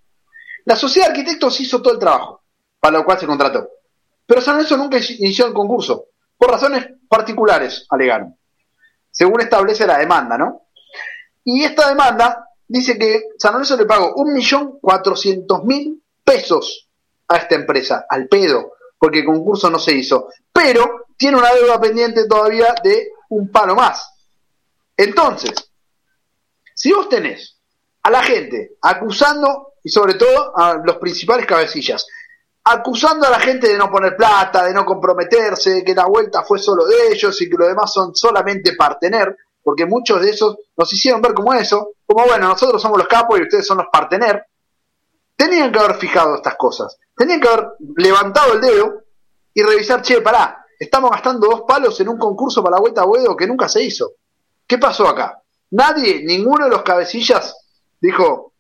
S3: La sociedad de arquitectos hizo todo el trabajo, para lo cual se contrató. Pero San Lorenzo nunca inició el concurso, por razones particulares, alegaron, según establece la demanda, ¿no? Y esta demanda dice que San Lorenzo le pagó 1.400.000 pesos a esta empresa, al pedo, porque el concurso no se hizo. Pero tiene una deuda pendiente todavía de un palo más. Entonces, si vos tenés a la gente acusando, y sobre todo a los principales cabecillas, acusando a la gente de no poner plata, de no comprometerse, de que la vuelta fue solo de ellos y que los demás son solamente partener, porque muchos de esos nos hicieron ver como eso, como bueno, nosotros somos los capos y ustedes son los partener. Tenían que haber fijado estas cosas, tenían que haber levantado el dedo y revisar, che, pará, estamos gastando dos palos en un concurso para la vuelta a Buedo que nunca se hizo. ¿Qué pasó acá? Nadie, ninguno de los cabecillas dijo,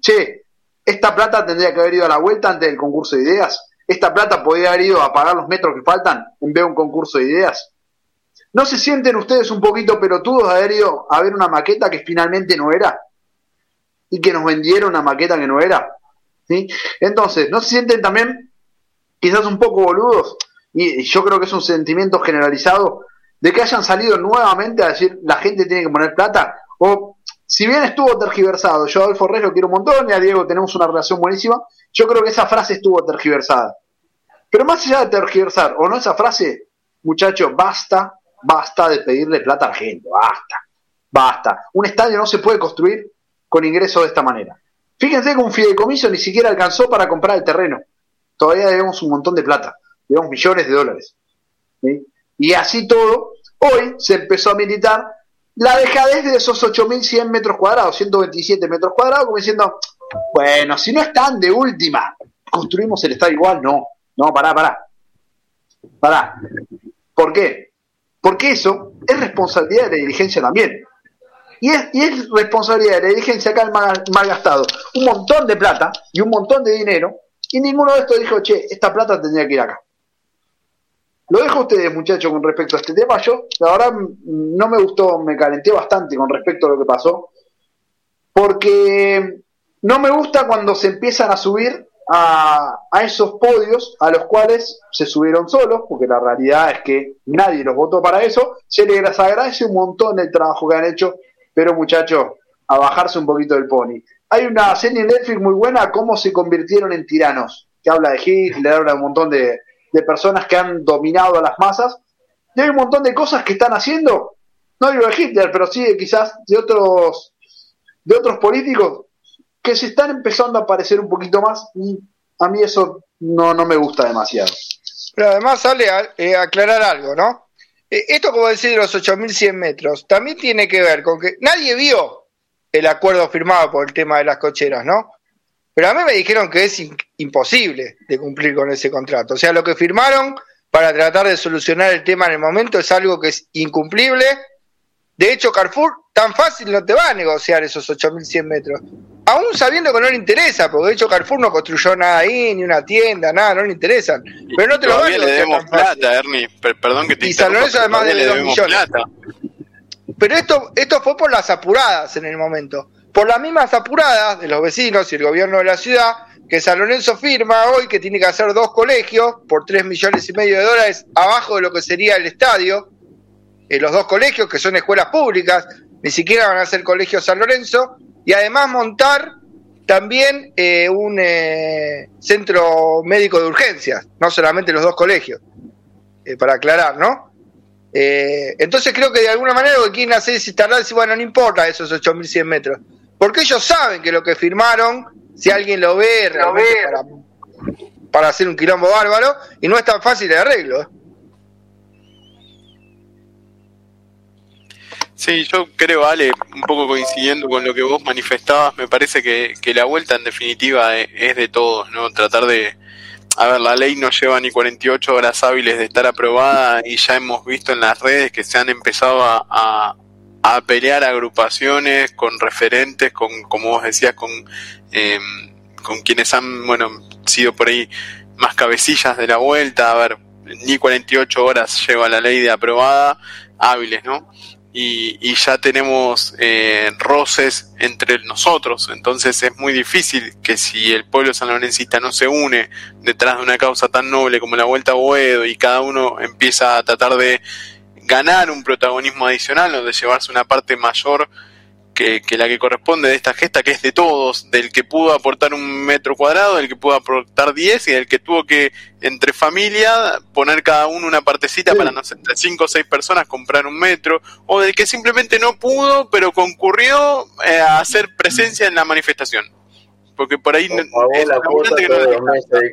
S3: che, esta plata tendría que haber ido a la vuelta antes del concurso de ideas. Esta plata podría haber ido a pagar los metros que faltan en vez de un concurso de ideas. ¿No se sienten ustedes un poquito pelotudos de haber ido a ver una maqueta que finalmente no era? Y que nos vendieron una maqueta que no era. Entonces, ¿no se sienten también quizás un poco boludos? Y yo creo que es un sentimiento generalizado de que hayan salido nuevamente a decir la gente tiene que poner plata. O si bien estuvo tergiversado, yo a Adolfo Reyes lo quiero un montón y a Diego tenemos una relación buenísima, yo creo que esa frase estuvo tergiversada. Pero más allá de tergiversar o no esa frase, muchachos, basta, basta de pedirle plata a la gente, basta, basta. Un estadio no se puede construir con ingresos de esta manera. Fíjense que un fideicomiso ni siquiera alcanzó para comprar el terreno. Todavía debemos un montón de plata, debemos millones de dólares. Y así todo, hoy se empezó a militar la dejadez de esos 8.100 metros cuadrados, 127 metros cuadrados, como diciendo, bueno, si no están de última, construimos el estadio igual, no, no, pará, pará, pará. ¿Por qué? Porque eso es responsabilidad de la dirigencia también. Y es, y es responsabilidad de la dirigencia acá el mal, mal gastado un montón de plata y un montón de dinero y ninguno de estos dijo, che, esta plata tendría que ir acá. Lo dejo a ustedes, muchachos, con respecto a este tema. Yo, la verdad, no me gustó, me calenté bastante con respecto a lo que pasó, porque no me gusta cuando se empiezan a subir a, a, esos podios a los cuales se subieron solos, porque la realidad es que nadie los votó para eso. Se les agradece un montón el trabajo que han hecho, pero muchachos, a bajarse un poquito del pony. Hay una serie en Netflix muy buena, Cómo se convirtieron en tiranos, que habla de Hitler, habla de un montón de, de personas que han dominado a las masas. Y hay un montón de cosas que están haciendo, no digo de Hitler, pero sí quizás de otros, de otros políticos que se están empezando a aparecer un poquito más y a mí eso no, no me gusta demasiado.
S4: Pero además sale a eh, aclarar algo, ¿no? Eh, esto, como decir, de los 8.100 metros, también tiene que ver con que nadie vio el acuerdo firmado por el tema de las cocheras, ¿no? Pero a mí me dijeron que es imposible de cumplir con ese contrato. O sea, lo que firmaron para tratar de solucionar el tema en el momento es algo que es incumplible. De hecho, Carrefour tan fácil no te va a negociar esos 8.100 metros aún sabiendo que no le interesa, porque de hecho Carrefour no construyó nada ahí, ni una tienda, nada, no le interesan. Pero no te lo van a
S5: le debemos plata, Ernie. Perdón que te
S4: Y San Lorenzo además debe 2 millones. Plata. Pero esto, esto fue por las apuradas en el momento. Por las mismas apuradas de los vecinos y el gobierno de la ciudad, que San Lorenzo firma hoy que tiene que hacer dos colegios por 3 millones y medio de dólares abajo de lo que sería el estadio. En los dos colegios, que son escuelas públicas, ni siquiera van a ser colegios San Lorenzo, y además montar también eh, un eh, centro médico de urgencias, no solamente los dos colegios, eh, para aclarar, ¿no? Eh, entonces creo que de alguna manera lo que quieren hacer es instalar, decir, bueno, no importa esos 8.100 metros, porque ellos saben que lo que firmaron, si alguien lo ve, realmente para, para hacer un quilombo bárbaro, y no es tan fácil de arreglo.
S5: Sí, yo creo, Ale, un poco coincidiendo con lo que vos manifestabas, me parece que, que la vuelta en definitiva es, es, de todos, ¿no? Tratar de... A ver, la ley no lleva ni 48 horas hábiles de estar aprobada y ya hemos visto en las redes que se han empezado a, a, a pelear agrupaciones con referentes, con, como vos decías, con, eh, con quienes han, bueno, sido por ahí más cabecillas de la vuelta. A ver, ni 48 horas lleva la ley de aprobada hábiles, ¿no? Y, y ya tenemos eh, roces entre nosotros. Entonces es muy difícil que si el pueblo sanlorencista no se une detrás de una causa tan noble como la Vuelta a Boedo y cada uno empieza a tratar de ganar un protagonismo adicional o de llevarse una parte mayor que, que, la que corresponde de esta gesta, que es de todos, del que pudo aportar un metro cuadrado, del que pudo aportar 10 y del que tuvo que, entre familia, poner cada uno una partecita sí. para, no sé, entre 5 o 6 personas comprar un metro, o del que simplemente no pudo, pero concurrió eh, a hacer presencia en la manifestación. Porque por ahí...
S6: Es la que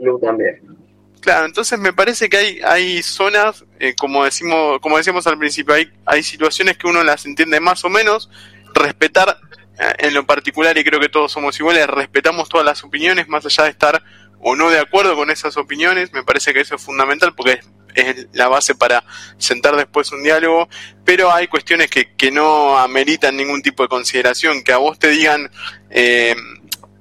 S6: no también.
S5: Claro, entonces me parece que hay, hay zonas, eh, como decimos, como decíamos al principio, hay, hay situaciones que uno las entiende más o menos, respetar eh, en lo particular, y creo que todos somos iguales, respetamos todas las opiniones, más allá de estar o no de acuerdo con esas opiniones, me parece que eso es fundamental porque es, es la base para sentar después un diálogo, pero hay cuestiones que, que no ameritan ningún tipo de consideración, que a vos te digan, eh,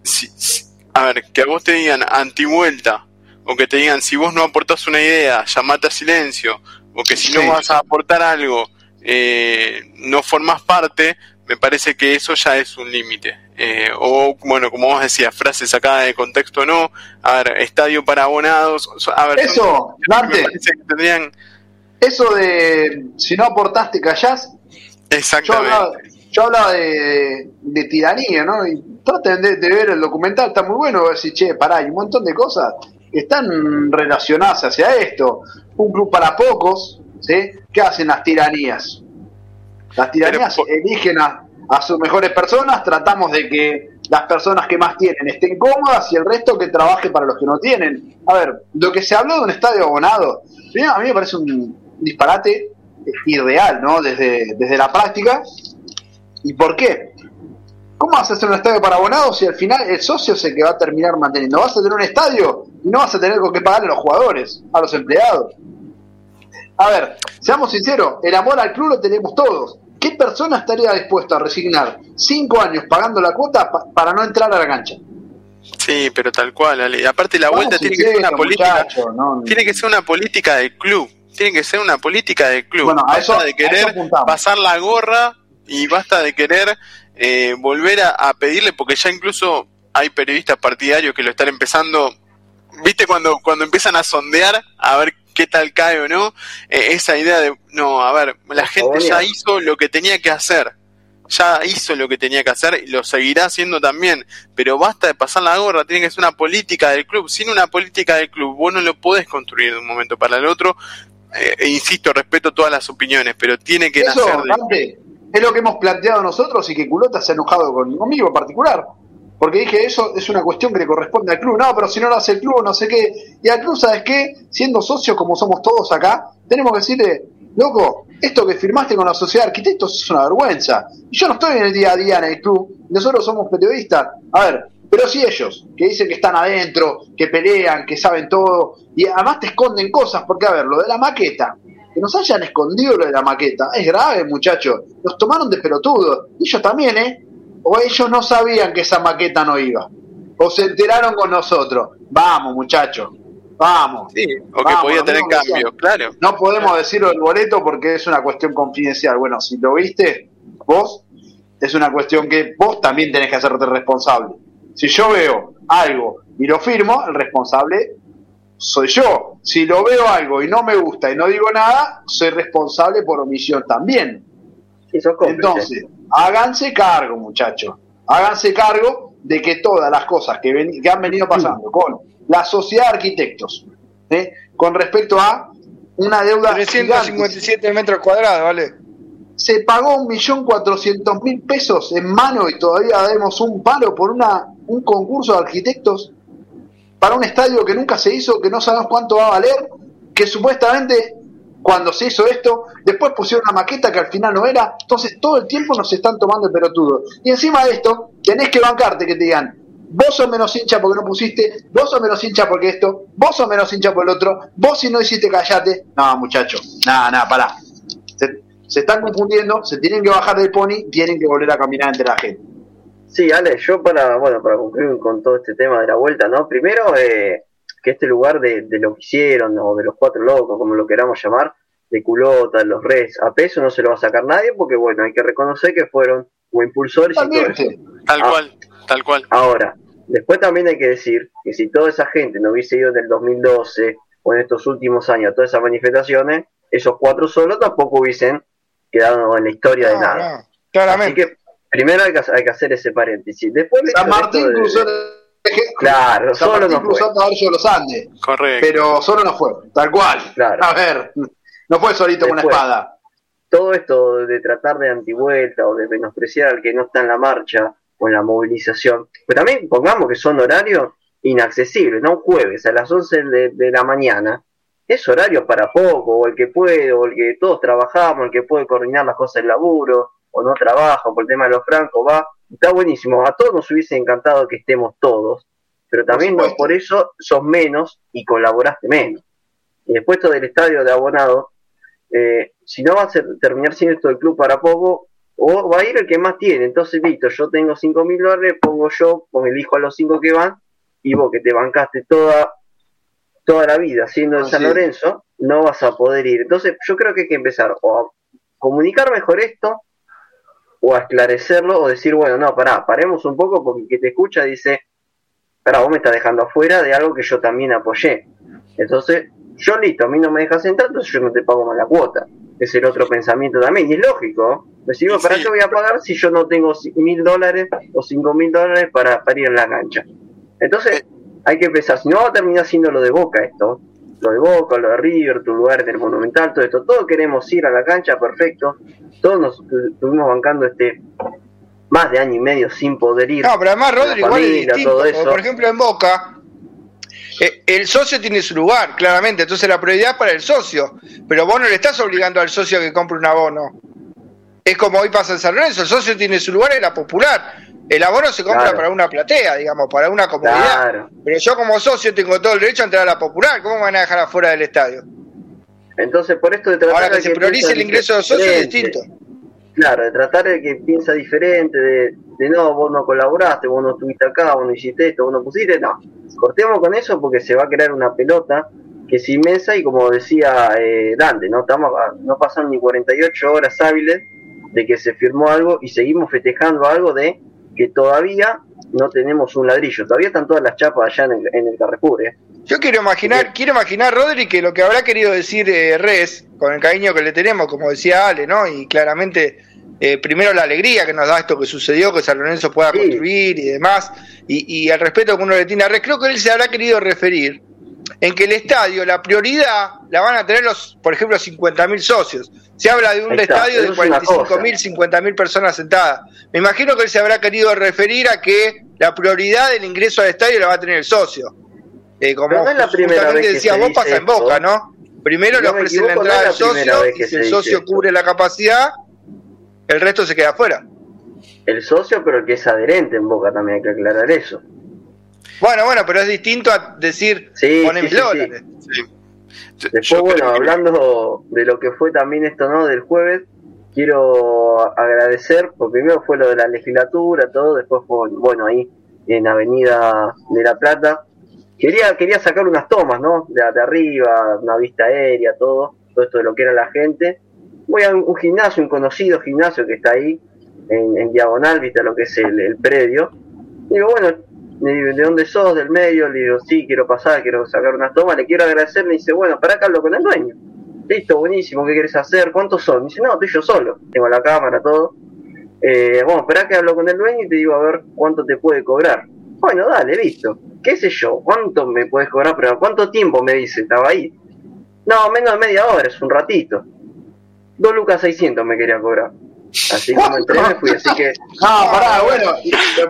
S5: si, si, a ver, que a vos te digan antivuelta, o que te digan si vos no aportás una idea, llamate a silencio, o que si no vas a aportar algo, eh, no formás parte, me parece que eso ya es un límite. Eh, o, bueno, como vos decías, frases sacadas de contexto no, a ver, estadio para abonados, a ver,
S3: eso, Dante,
S5: tendrían...
S3: eso de si no aportaste callás,
S5: exactamente.
S3: Yo hablaba, yo hablaba de, de, tiranía, ¿no? Y traten de, de, ver el documental, está muy bueno, decir, che, pará, hay un montón de cosas que están relacionadas hacia esto. Un club para pocos, ¿sí? ¿Qué hacen las tiranías? Las tiranías Pero, eligen a, a, sus mejores personas, tratamos de que las personas que más tienen estén cómodas y el resto que trabaje para los que no tienen. A ver, lo que se habló de un estadio abonado, a mí me parece un disparate irreal, ¿no? Desde, desde la práctica. ¿Y por qué? ¿Cómo vas a hacer un estadio para abonados si al final el socio es el que va a terminar manteniendo? Vas a tener un estadio y no vas a tener con qué pagarle a los jugadores, a los empleados. A ver, seamos sinceros, el amor al club lo tenemos todos. ¿Qué persona estaría dispuesta a resignar cinco años pagando la cuota pa para no entrar a la cancha?
S5: Sí, pero tal cual, Ale. Aparte la vuelta tiene que ser una política, tiene que ser una política del club, tiene que ser una política del club.
S3: Bueno, a eso,
S5: de querer pasar la gorra y basta de querer eh, volver a, pedirle, porque ya incluso hay periodistas partidarios que lo están empezando, viste cuando cuando empiezan a sondear a ver qué tal cae o no, eh, esa idea de, no, a ver, la gente ya hizo lo que tenía que hacer ya hizo lo que tenía que hacer y lo seguirá haciendo también, pero basta de pasar la gorra, tiene que ser una política del club, sin una política del club vos no lo podés construir de un momento para el otro, eh, insisto, respeto todas las opiniones, pero tiene que
S3: Eso, nacer es lo que hemos planteado nosotros y que Culota se ha enojado conmigo en particular. Porque dije, eso es una cuestión que le corresponde al club. No, pero si no lo hace el club, no sé qué. Y al club, ¿sabes qué? Siendo socios como somos todos acá, tenemos que decirle, loco, esto que firmaste con la sociedad de arquitectos es una vergüenza. Yo no estoy en el día a día en el club, nosotros somos periodistas. A ver, pero si ellos, que dicen que están adentro, que pelean, que saben todo, y además te esconden cosas, porque a ver, lo de la maqueta, que nos hayan escondido lo de la maqueta, es grave, muchachos. Nos tomaron de pelotudos. Ellos también, ¿eh? O ellos no sabían que esa maqueta no iba. O se enteraron con nosotros. Vamos, muchachos. Vamos.
S5: Sí, o que podía tener cambio, claro.
S3: No podemos decirlo del boleto porque es una cuestión confidencial. Bueno, si lo viste, vos, es una cuestión que vos también tenés que hacerte responsable. Si yo veo algo y lo firmo, el responsable soy yo. Si lo veo algo y no me gusta y no digo nada, soy responsable por omisión también. Entonces, háganse cargo, muchachos. Háganse cargo de que todas las cosas que, que han venido pasando con la sociedad de arquitectos, ¿eh? con respecto a una deuda
S4: 357 metros cuadrados, ¿vale?
S3: Se pagó un millón cuatrocientos mil pesos en mano y todavía demos un palo por una, un concurso de arquitectos para un estadio que nunca se hizo, que no sabemos cuánto va a valer, que supuestamente cuando se hizo esto, después pusieron una maqueta que al final no era, entonces todo el tiempo nos están tomando el pelotudo. Y encima de esto, tenés que bancarte que te digan, vos sos menos hincha porque no pusiste, vos sos menos hincha porque esto, vos sos menos hincha por el otro, vos si no hiciste callate. No, muchachos, nada, nada, pará. Se, se, están confundiendo, se tienen que bajar del pony, tienen que volver a caminar entre la gente.
S6: Sí, Ale, yo para, bueno, para concluir con todo este tema de la vuelta, ¿no? Primero, eh, que este lugar de, de, lo que hicieron, o de los cuatro locos, como lo queramos llamar, de culota, los res, a peso no se lo va a sacar nadie, porque bueno, hay que reconocer que fueron como impulsores y todo eso.
S5: Tal ah, cual, tal cual.
S6: Ahora, Después también hay que decir que si toda esa gente no hubiese ido en el 2012 o en estos últimos años a todas esas manifestaciones, esos cuatro solos tampoco hubiesen quedado en la historia de nada.
S4: claramente.
S6: Así que primero hay que, hay que hacer ese paréntesis. Después
S3: San Martín cruzó
S6: Claro,
S3: San solo Martín no fue. los Andes.
S5: Correcto.
S3: Pero solo no fue, tal cual.
S6: Claro.
S3: A ver, no fue solito con una espada.
S6: Todo esto de tratar de antivuelta o de menospreciar al que no está en la marcha con la movilización. Pero también pongamos que son horarios inaccesibles, ¿no? Un jueves a las 11 de, la mañana es horario para poco, o el que puede, o el que todos trabajamos, el que puede coordinar las cosas del laburo, o no trabaja por el tema de los francos, va, está buenísimo. A todos nos hubiese encantado que estemos todos, pero también por, no, por eso sos menos y colaboraste menos. Y después todo del estadio de abonado, eh, si no va a terminar siendo esto el club para poco, o va a ir el que más tiene. Entonces, listo, yo tengo 5 mil dólares, pongo yo, con elijo a los 5 que van, y vos que te bancaste toda, toda la vida siendo en San Lorenzo, no vas a poder ir. Entonces, yo creo que hay que empezar o a comunicar mejor esto, o a esclarecerlo, o decir, bueno, no, pará, paremos un poco, porque el que te escucha dice, pará, vos me estás dejando afuera de algo que yo también apoyé. Entonces, yo listo, a mí no me dejas entrar, entonces yo no te pago más la cuota. Es el otro pensamiento también, y es lógico, Decimos, ¿para qué voy a pagar si yo no tengo mil dólares o cinco mil dólares para, ir en la cancha? Entonces, hay que empezar. Si no va a terminar siendo lo de Boca esto, lo de Boca, lo de River, tu lugar del Monumental, todo esto, todos queremos ir a la cancha, perfecto. Todos nos estuvimos bancando este más de año y medio sin poder ir.
S4: No, pero además, Rodri, igual es distinto. Por ejemplo, en Boca, eh, el socio tiene su lugar, claramente, entonces la prioridad es para el socio. Pero vos no le estás obligando al socio a que compre un abono. Es como hoy pasa en San Lorenzo, el socio tiene su lugar en la popular. El abono se compra para una platea, digamos, para una comunidad. Pero yo como socio tengo todo el derecho a entrar a la popular. ¿Cómo me van a dejar afuera del estadio?
S6: Entonces, por esto de tratar
S4: Ahora que, se priorice el ingreso de socios es distinto.
S6: Claro, de tratar de que piensa diferente, de, de no, vos no colaboraste, vos no estuviste acá, vos no hiciste esto, vos no pusiste, no. Cortemos con eso porque se va a crear una pelota que es inmensa y como decía eh, Dante, no estamos no pasan ni 48 horas hábiles de que se firmó algo y seguimos festejando algo de que todavía no tenemos un ladrillo, todavía están todas las chapas allá en el, en el Carrefour. ¿eh?
S4: Yo quiero imaginar, quiero imaginar, Rodri, que lo que habrá querido decir eh, Res, con el cariño que le tenemos, como decía Ale, ¿no? Y claramente, eh, primero la alegría que nos da esto que sucedió, que San Lorenzo pueda
S6: Sí.
S4: construir y demás, y, y el respeto que uno le tiene a Res, creo que él se habrá querido referir en que el estadio, la prioridad, la van a tener los, por ejemplo, 50.000 socios. Se habla de un estadio de
S6: eso es una
S4: 45.000, 50.000 personas sentadas. Me imagino que él se habrá querido referir a que la prioridad del ingreso al estadio la va a tener el socio. Eh, como
S6: no es la primera
S4: justamente
S6: vez que
S4: decía
S6: se
S4: vos,
S6: dice
S4: pasa en. Boca, ¿no? Primero le
S6: no me
S4: ofrecen la entrada
S6: no
S4: al socio y
S6: que
S4: si el socio
S6: esto.
S4: cubre la capacidad, el resto se queda afuera.
S6: El socio, pero el que es adherente en Boca también hay que aclarar eso.
S4: Bueno, bueno, pero es distinto a decir,
S6: Sí,
S4: ponen
S6: sí, sí, Después,
S5: yo
S6: bueno,
S5: que-
S6: hablando de lo que fue también esto, ¿no? Del jueves, quiero agradecer, porque primero fue lo de la legislatura, todo, después fue, bueno, ahí en Avenida de la Plata. Quería, quería sacar unas tomas, ¿no? De, de arriba, una vista aérea, todo, todo esto de lo que era la gente. Voy a un, un gimnasio, un conocido gimnasio que está ahí, en, en diagonal, viste lo que es el, el predio. Digo, bueno, ¿de dónde sos? ¿Del medio? Le digo, sí, quiero pasar, quiero sacar unas tomas, le quiero agradecer. Me dice, bueno, para acá hablo con el dueño. Listo, buenísimo, ¿qué quieres hacer? ¿Cuántos son? Me dice, no, estoy yo solo, tengo la cámara, todo. Eh, bueno, espera que hablo con el dueño y te digo a ver cuánto te puede cobrar. Bueno, dale, listo. ¿Qué sé yo? ¿Cuánto me puedes cobrar? Pero ¿cuánto tiempo me dice? Estaba ahí. No, menos de media hora, es un ratito. Dos lucas 600 me quería cobrar. Así como [laughs] entré me fui, así que
S3: No, pará, bueno,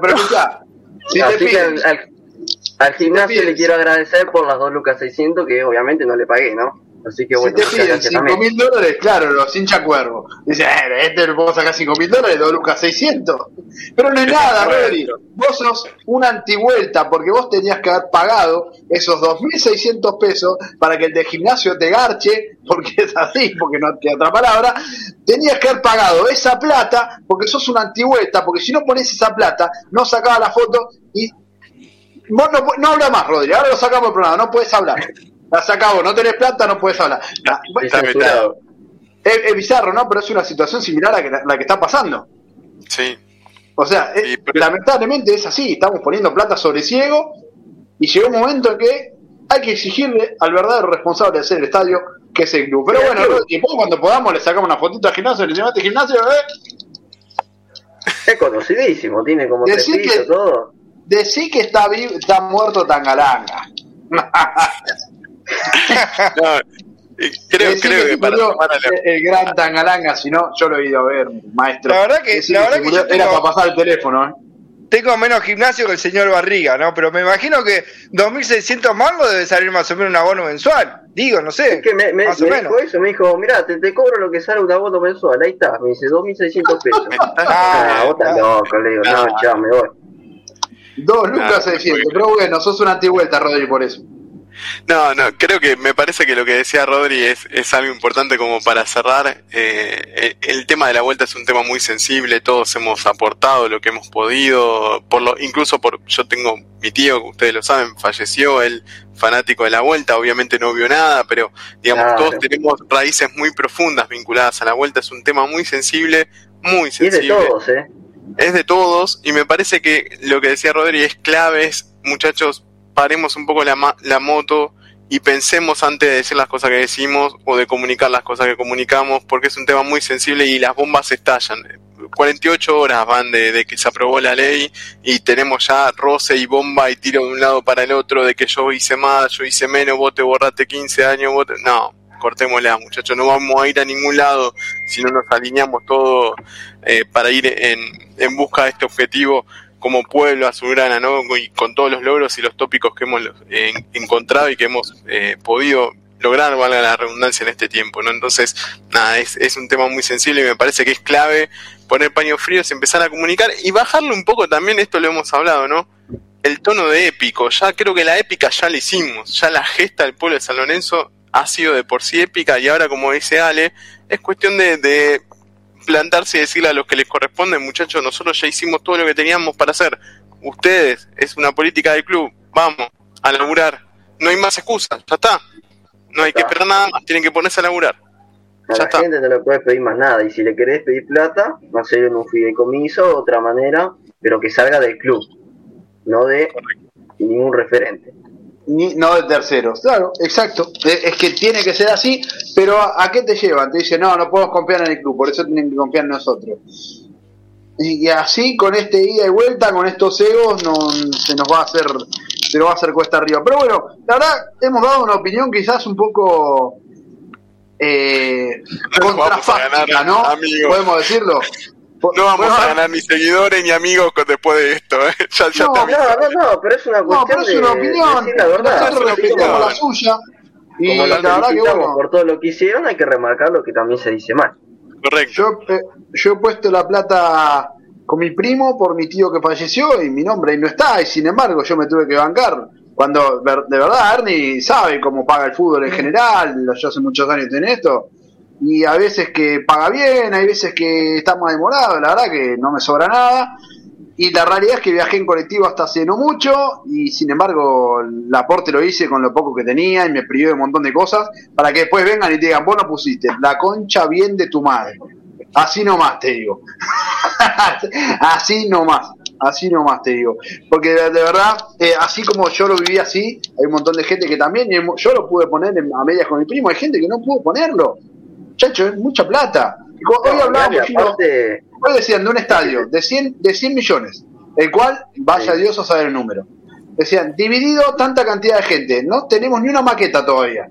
S3: pero escuchá, te
S6: Así que al, al- al gimnasio le quiero agradecer por las 2 lucas 600 que obviamente no le pagué, ¿no? Así que
S3: si
S6: bueno,
S3: te
S6: muchas
S3: piden
S6: gracias
S3: 5
S6: también.
S3: mil dólares, claro, los hincha cuervo. Dice, eh, este le puedo sacar 5 mil dólares, dos lucas 600. Pero no es nada, Rodri. Vos sos una antivuelta porque vos tenías que haber pagado esos 2.600 pesos para que el de gimnasio te garche, porque es así, porque no queda otra palabra. Tenías que haber pagado esa plata porque sos una antivuelta, porque si no pones esa plata, no sacaba la foto y Vos no, no habla más, Rodri. Ahora lo sacamos del programa. No puedes hablar. La sacamos. No tenés plata, no puedes hablar. Ah,
S5: Está
S6: censurado.
S3: Es, es bizarro, ¿no? Pero es una situación similar a que la, la que está pasando.
S5: Sí.
S3: O sea, es-
S5: Sí, pero-
S3: lamentablemente es así. Estamos poniendo plata sobre ciego. Y llegó un momento en que hay que exigirle al verdadero responsable de hacer el estadio, que es el club. Pero bueno,
S6: club.
S3: Rodri, después cuando podamos le sacamos una fotito al gimnasio, le este gimnasio, ¿eh?
S6: Es conocidísimo, tiene como
S3: Decí que-
S6: todo.
S3: Decí que está, vivo, está muerto Tangalanga. [laughs] [laughs]
S5: No, eh, creo, creo
S3: que
S5: para
S3: el, el gran Tangalanga, si no, yo lo he ido a ver, maestro.
S4: La verdad que- la verdad que
S3: Era
S4: tengo-
S3: para pasar el teléfono, ¿eh?
S4: Tengo menos gimnasio que el señor Barriga, ¿no? Pero me imagino que 2.600 mangos debe salir más o menos un abono mensual. Digo, no sé.
S6: Es que me, me,
S4: más o
S6: me
S4: menos.
S6: dijo eso, me dijo, mirá, te, te cobro lo que sale un abono mensual, ahí está, me dice 2.600 pesos. [laughs] Ah, vos estás loco, le digo, no,
S5: No.
S6: chao, me voy.
S3: Dos lucas
S5: Ah,
S3: 600, pero bueno, sos una antivuelta, Rodri, por eso.
S5: No, no, creo que me parece que lo que decía Rodri es, es algo importante como para cerrar. Eh, el, el tema de la vuelta es un tema muy sensible, todos hemos aportado lo que hemos podido, por lo, incluso por, yo tengo mi tío, que ustedes lo saben, falleció, él fanático de la vuelta, obviamente no vio nada, pero digamos,
S6: Claro.
S5: todos tenemos raíces muy profundas vinculadas a la vuelta, es un tema muy sensible, muy
S6: Y es de
S5: sensible
S6: todos, ¿eh?
S5: es de todos y me parece que lo que decía Rodri es clave, es, muchachos, paremos un poco la, ma- la moto y pensemos antes de decir las cosas que decimos o de comunicar las cosas que comunicamos porque es un tema muy sensible y las bombas estallan. 48 horas van de, de que se aprobó la ley y tenemos ya roce y bomba y tiro de un lado para el otro de que yo hice más, yo hice menos, vos te borraste 15 años, vos te... No, cortémosla muchachos, no vamos a ir a ningún lado si no nos alineamos todo eh, para ir en, en busca de este objetivo como pueblo azulgrana, ¿no? Y con todos los logros y los tópicos que hemos eh, encontrado y que hemos eh, podido lograr, valga la redundancia en este tiempo, ¿no? Entonces, nada, es, es un tema muy sensible y me parece que es clave poner paños fríos, empezar a comunicar y bajarle un poco también, esto lo hemos hablado, ¿no? El tono de épico, ya creo que la épica ya la hicimos, ya la gesta del pueblo de San Lorenzo ha sido de por sí épica y ahora, como dice Ale, es cuestión de, de plantarse y decirle a los que les corresponde, muchachos, nosotros ya hicimos todo lo que teníamos para hacer. Ustedes, es una política del club, vamos a laburar. No hay más excusas, ya está. No hay que esperar nada más, tienen que ponerse a laburar.
S6: A la gente no le puedes pedir más nada. Y si le querés pedir plata, hacer en un fideicomiso, de otra manera, pero que salga del club, no de ningún referente.
S3: Ni, no de terceros, claro, exacto. Es, que tiene que ser así, pero ¿a, qué te llevan? Te dicen, no, no podemos confiar en el club, por eso tienen que confiar en nosotros. Y, así, con este ida y vuelta, con estos egos, no, se nos va a hacer se nos va a hacer cuesta arriba. Pero bueno, la verdad, hemos dado una opinión quizás un poco eh, contrafáctica, ¿no? Podemos decirlo.
S5: No vamos a ganar ni seguidores ni amigos después de esto, ¿eh? [laughs]
S6: Ya, ya no, no, no, pero es una cuestión
S3: no, pero es una opinión.
S6: la verdad.
S3: Nosotros respetamos la suya. Y
S6: Como la verdad que bueno, por todo lo que hicieron, hay que remarcar lo que también se dice mal.
S5: Correcto.
S3: Yo, eh, yo he puesto la plata con mi primo por mi tío que falleció y mi nombre ahí no está, y sin embargo yo me tuve que bancar. Cuando de verdad Ernie sabe cómo paga el fútbol en general, yo hace muchos años en esto, y a veces que paga bien, hay veces que está más demorado, la verdad que no me sobra nada. Y la realidad es que viajé en colectivo hasta hace no mucho y sin embargo el aporte lo hice con lo poco que tenía y me privé de un montón de cosas para que después vengan y te digan, vos no pusiste la concha bien de tu madre. Así nomás te digo. [laughs] así nomás. Así nomás te digo. Porque de, verdad, eh, así como yo lo viví así, hay un montón de gente que también, yo lo pude poner a medias con mi primo, hay gente que no pudo ponerlo. Chacho, es mucha plata. Hoy hablábamos, hoy decían de un estadio de 100, de 100 millones, el cual, vaya Dios a saber el número. Decían, dividido tanta cantidad de gente, no tenemos ni una maqueta todavía.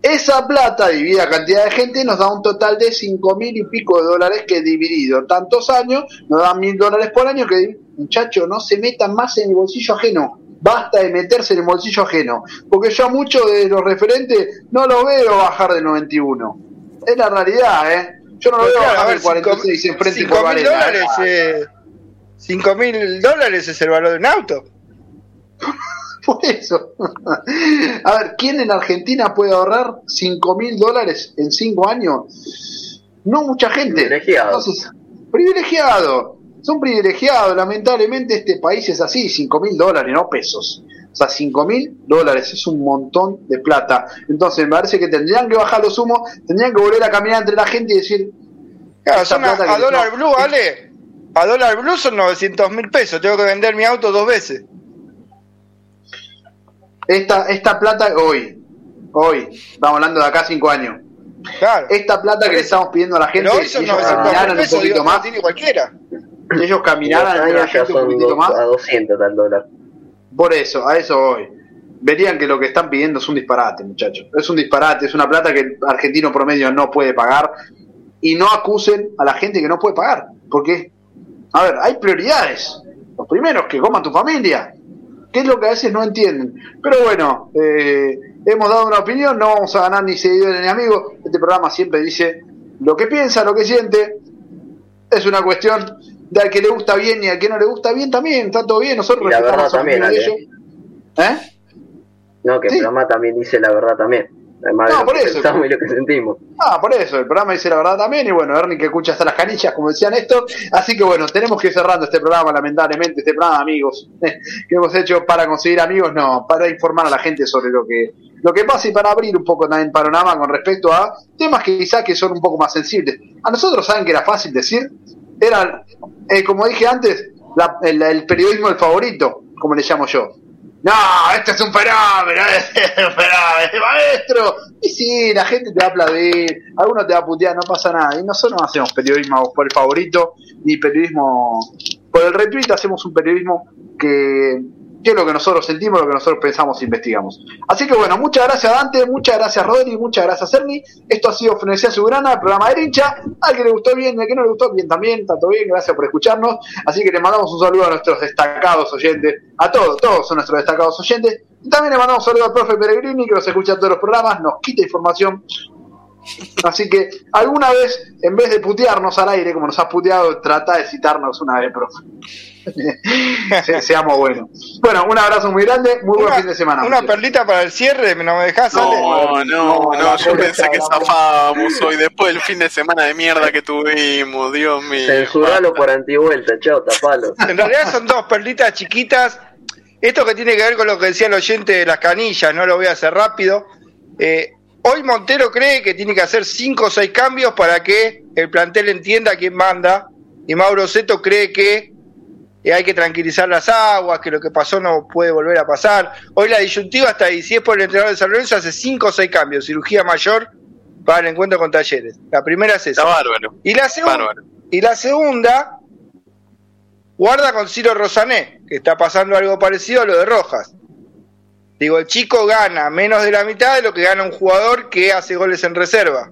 S3: Esa plata dividida cantidad de gente nos da un total de cinco mil y pico de dólares que dividido tantos años nos da mil dólares por año que muchachos no se metan más en el bolsillo ajeno. Basta de meterse en el bolsillo ajeno. Porque yo a muchos de los referentes no los veo bajar de 91. Es la realidad, ¿eh? Yo no lo veo bajar de 46 en frente
S4: por dólares, eh, 5 mil dólares es el valor de un auto. [laughs]
S3: Por eso. [laughs] A ver, ¿quién en Argentina puede ahorrar 5 mil dólares en 5 años? No mucha gente.
S6: Privilegiado.
S3: privilegiado. Son privilegiados. Lamentablemente este país es así, 5 mil dólares, no pesos. O sea, 5 mil dólares es un montón de plata. Entonces me parece que tendrían que bajar los humos, tendrían que volver a caminar entre la gente y decir...
S4: Claro, a, dólar blue, ¿vale? A dólar blue son 900 mil pesos. Tengo que vender mi auto dos veces
S3: esta, esta plata hoy, hoy, estamos hablando de acá cinco años. Claro. Esta plata que le estamos pidiendo a la gente, si ellos caminaran un poquito más,
S4: cualquiera.
S3: Si ellos caminaran la gente un poquito más,
S6: a 200 tal dólar.
S3: Por eso, a eso hoy. Verían que lo que están pidiendo es un disparate, muchachos. Es un disparate, es una plata que el argentino promedio no puede pagar. Y no acusen a la gente que no puede pagar. Porque, a ver, hay prioridades. Los primeros, que coman tu familia que es lo que a veces no entienden. Pero bueno, eh, hemos dado una opinión, no vamos a ganar ni seguidores ni amigos. Este programa siempre dice lo que piensa, lo que siente. Es una cuestión de al que le gusta bien y al que no le gusta bien también, está todo bien, nosotros
S6: la verdad también, ¿Eh? No, que el programa también dice la verdad también
S3: no, por eso.
S6: lo que sentimos.
S3: Ah, por eso, el programa dice la verdad también, y bueno, Ernie que escucha hasta las canillas, como decía Néstor, así que bueno, tenemos que ir cerrando este programa, lamentablemente, este programa, amigos, [laughs] que hemos hecho para conseguir amigos, no, para informar a la gente sobre lo que, lo que pasa y para abrir un poco también panorama con respecto a temas que quizás que son un poco más sensibles. A nosotros, ¿saben que era fácil decir? Era, eh, como dije antes, el, el periodismo el favorito, como le llamo yo no, este es un fenómeno, [laughs] este es un fenómeno, maestro. Y sí, la gente te va a aplaudir, algunos te va a putear, no pasa nada. Y nosotros no hacemos periodismo por el favorito, ni periodismo por el retweet, hacemos un periodismo que qué es lo que nosotros sentimos, lo que nosotros pensamos e investigamos. Así que bueno, muchas gracias Dante, muchas gracias Rodri, muchas gracias Ernie. Esto ha sido Frenesía Subrana, el programa de hincha. Al que le gustó bien, al que no le gustó bien también, todo bien, gracias por escucharnos. Así que le mandamos un saludo a nuestros destacados oyentes, a todos, todos son nuestros destacados oyentes. Y también le mandamos un saludo al profe Peregrini, que nos escucha en todos los programas, nos quita información Así que alguna vez, en vez de putearnos al aire, como nos has puteado, trata de citarnos una vez, profe. [laughs] Se- seamos buenos. Bueno, un abrazo muy grande, muy buen
S4: Una,
S3: fin de semana.
S4: una
S3: muchachos.
S4: perlita para el cierre, ¿no me dejás?
S5: No, no,
S3: No,
S5: yo pensé que zafábamos hoy, después del fin de semana de mierda que tuvimos, Dios mío.
S6: Censuralo por antivuelta, chao, tapalo. [laughs]
S4: En realidad son dos perlitas chiquitas. Esto que tiene que ver con lo que decía el oyente de las canillas, no lo voy a hacer rápido. Eh, hoy Montero cree que tiene que hacer cinco o seis cambios para que el plantel entienda quién manda. Y Mauro Seto cree que eh, hay que tranquilizar las aguas, que lo que pasó no puede volver a pasar. Hoy la disyuntiva está ahí. Si es por el entrenador de San Lorenzo, hace cinco o seis cambios. Cirugía mayor para el encuentro con Talleres. La primera es esa.
S5: Está bárbaro.
S4: Y la, segunda
S5: Bárbaro.
S4: y la segunda, guarda con Ciro Rosané, que está pasando algo parecido a lo de Rojas. Digo, el chico gana menos de la mitad de lo que gana un jugador que hace goles en reserva.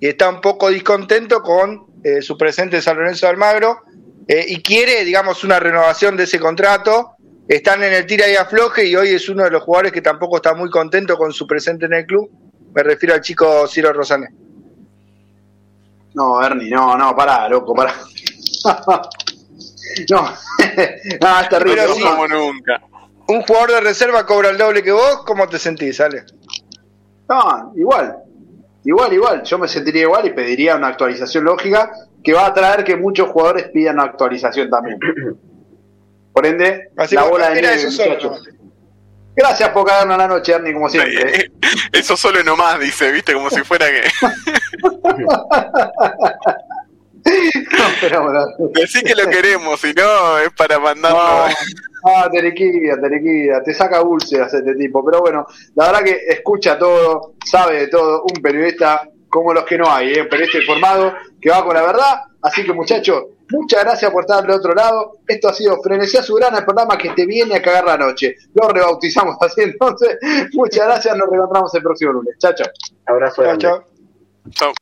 S4: Y está un poco discontento con eh, su presente en San Lorenzo de Almagro eh, y quiere, digamos, una renovación de ese contrato. Están en el tira y afloje y hoy es uno de los jugadores que tampoco está muy contento con su presente en el club. Me refiero al chico Ciro Rosané.
S3: No, Ernie, no, no, pará, loco, pará. [laughs] no, [laughs] no, es terrible.
S4: Pero
S5: No
S4: sí.
S5: como nunca.
S4: Un jugador de reserva cobra el doble que vos, ¿cómo te sentís, Ale?
S3: No, igual. Igual, igual. Yo me sentiría igual y pediría una actualización lógica que va a traer que muchos jugadores pidan una actualización también. [clears throat] Por ende,
S4: Así
S3: la bola de nieve,
S4: solo,
S3: muchachos. Gracias por caernos la noche, Ernie, como siempre.
S5: Eh, [laughs] Eso solo nomás dice, viste, como si fuera que. [laughs]
S3: No, pero bueno.
S5: Decí que lo queremos, si no es para
S3: No,
S5: mandarlo. [laughs]
S3: ah, Terequilla, Terequilla, te saca úlceras este tipo. Pero bueno, la verdad que escucha todo, sabe de todo, un periodista como los que no hay, ¿eh? un periodista informado que va con la verdad. Así que muchachos, muchas gracias por estar del otro lado. Esto ha sido Frenesía Subrana, el programa que te viene a cagar la noche. Lo rebautizamos así [laughs] entonces. Muchas gracias, nos reencontramos el próximo lunes. Chao, chao.
S6: Abrazo
S4: Chao, chao.
S5: Chau.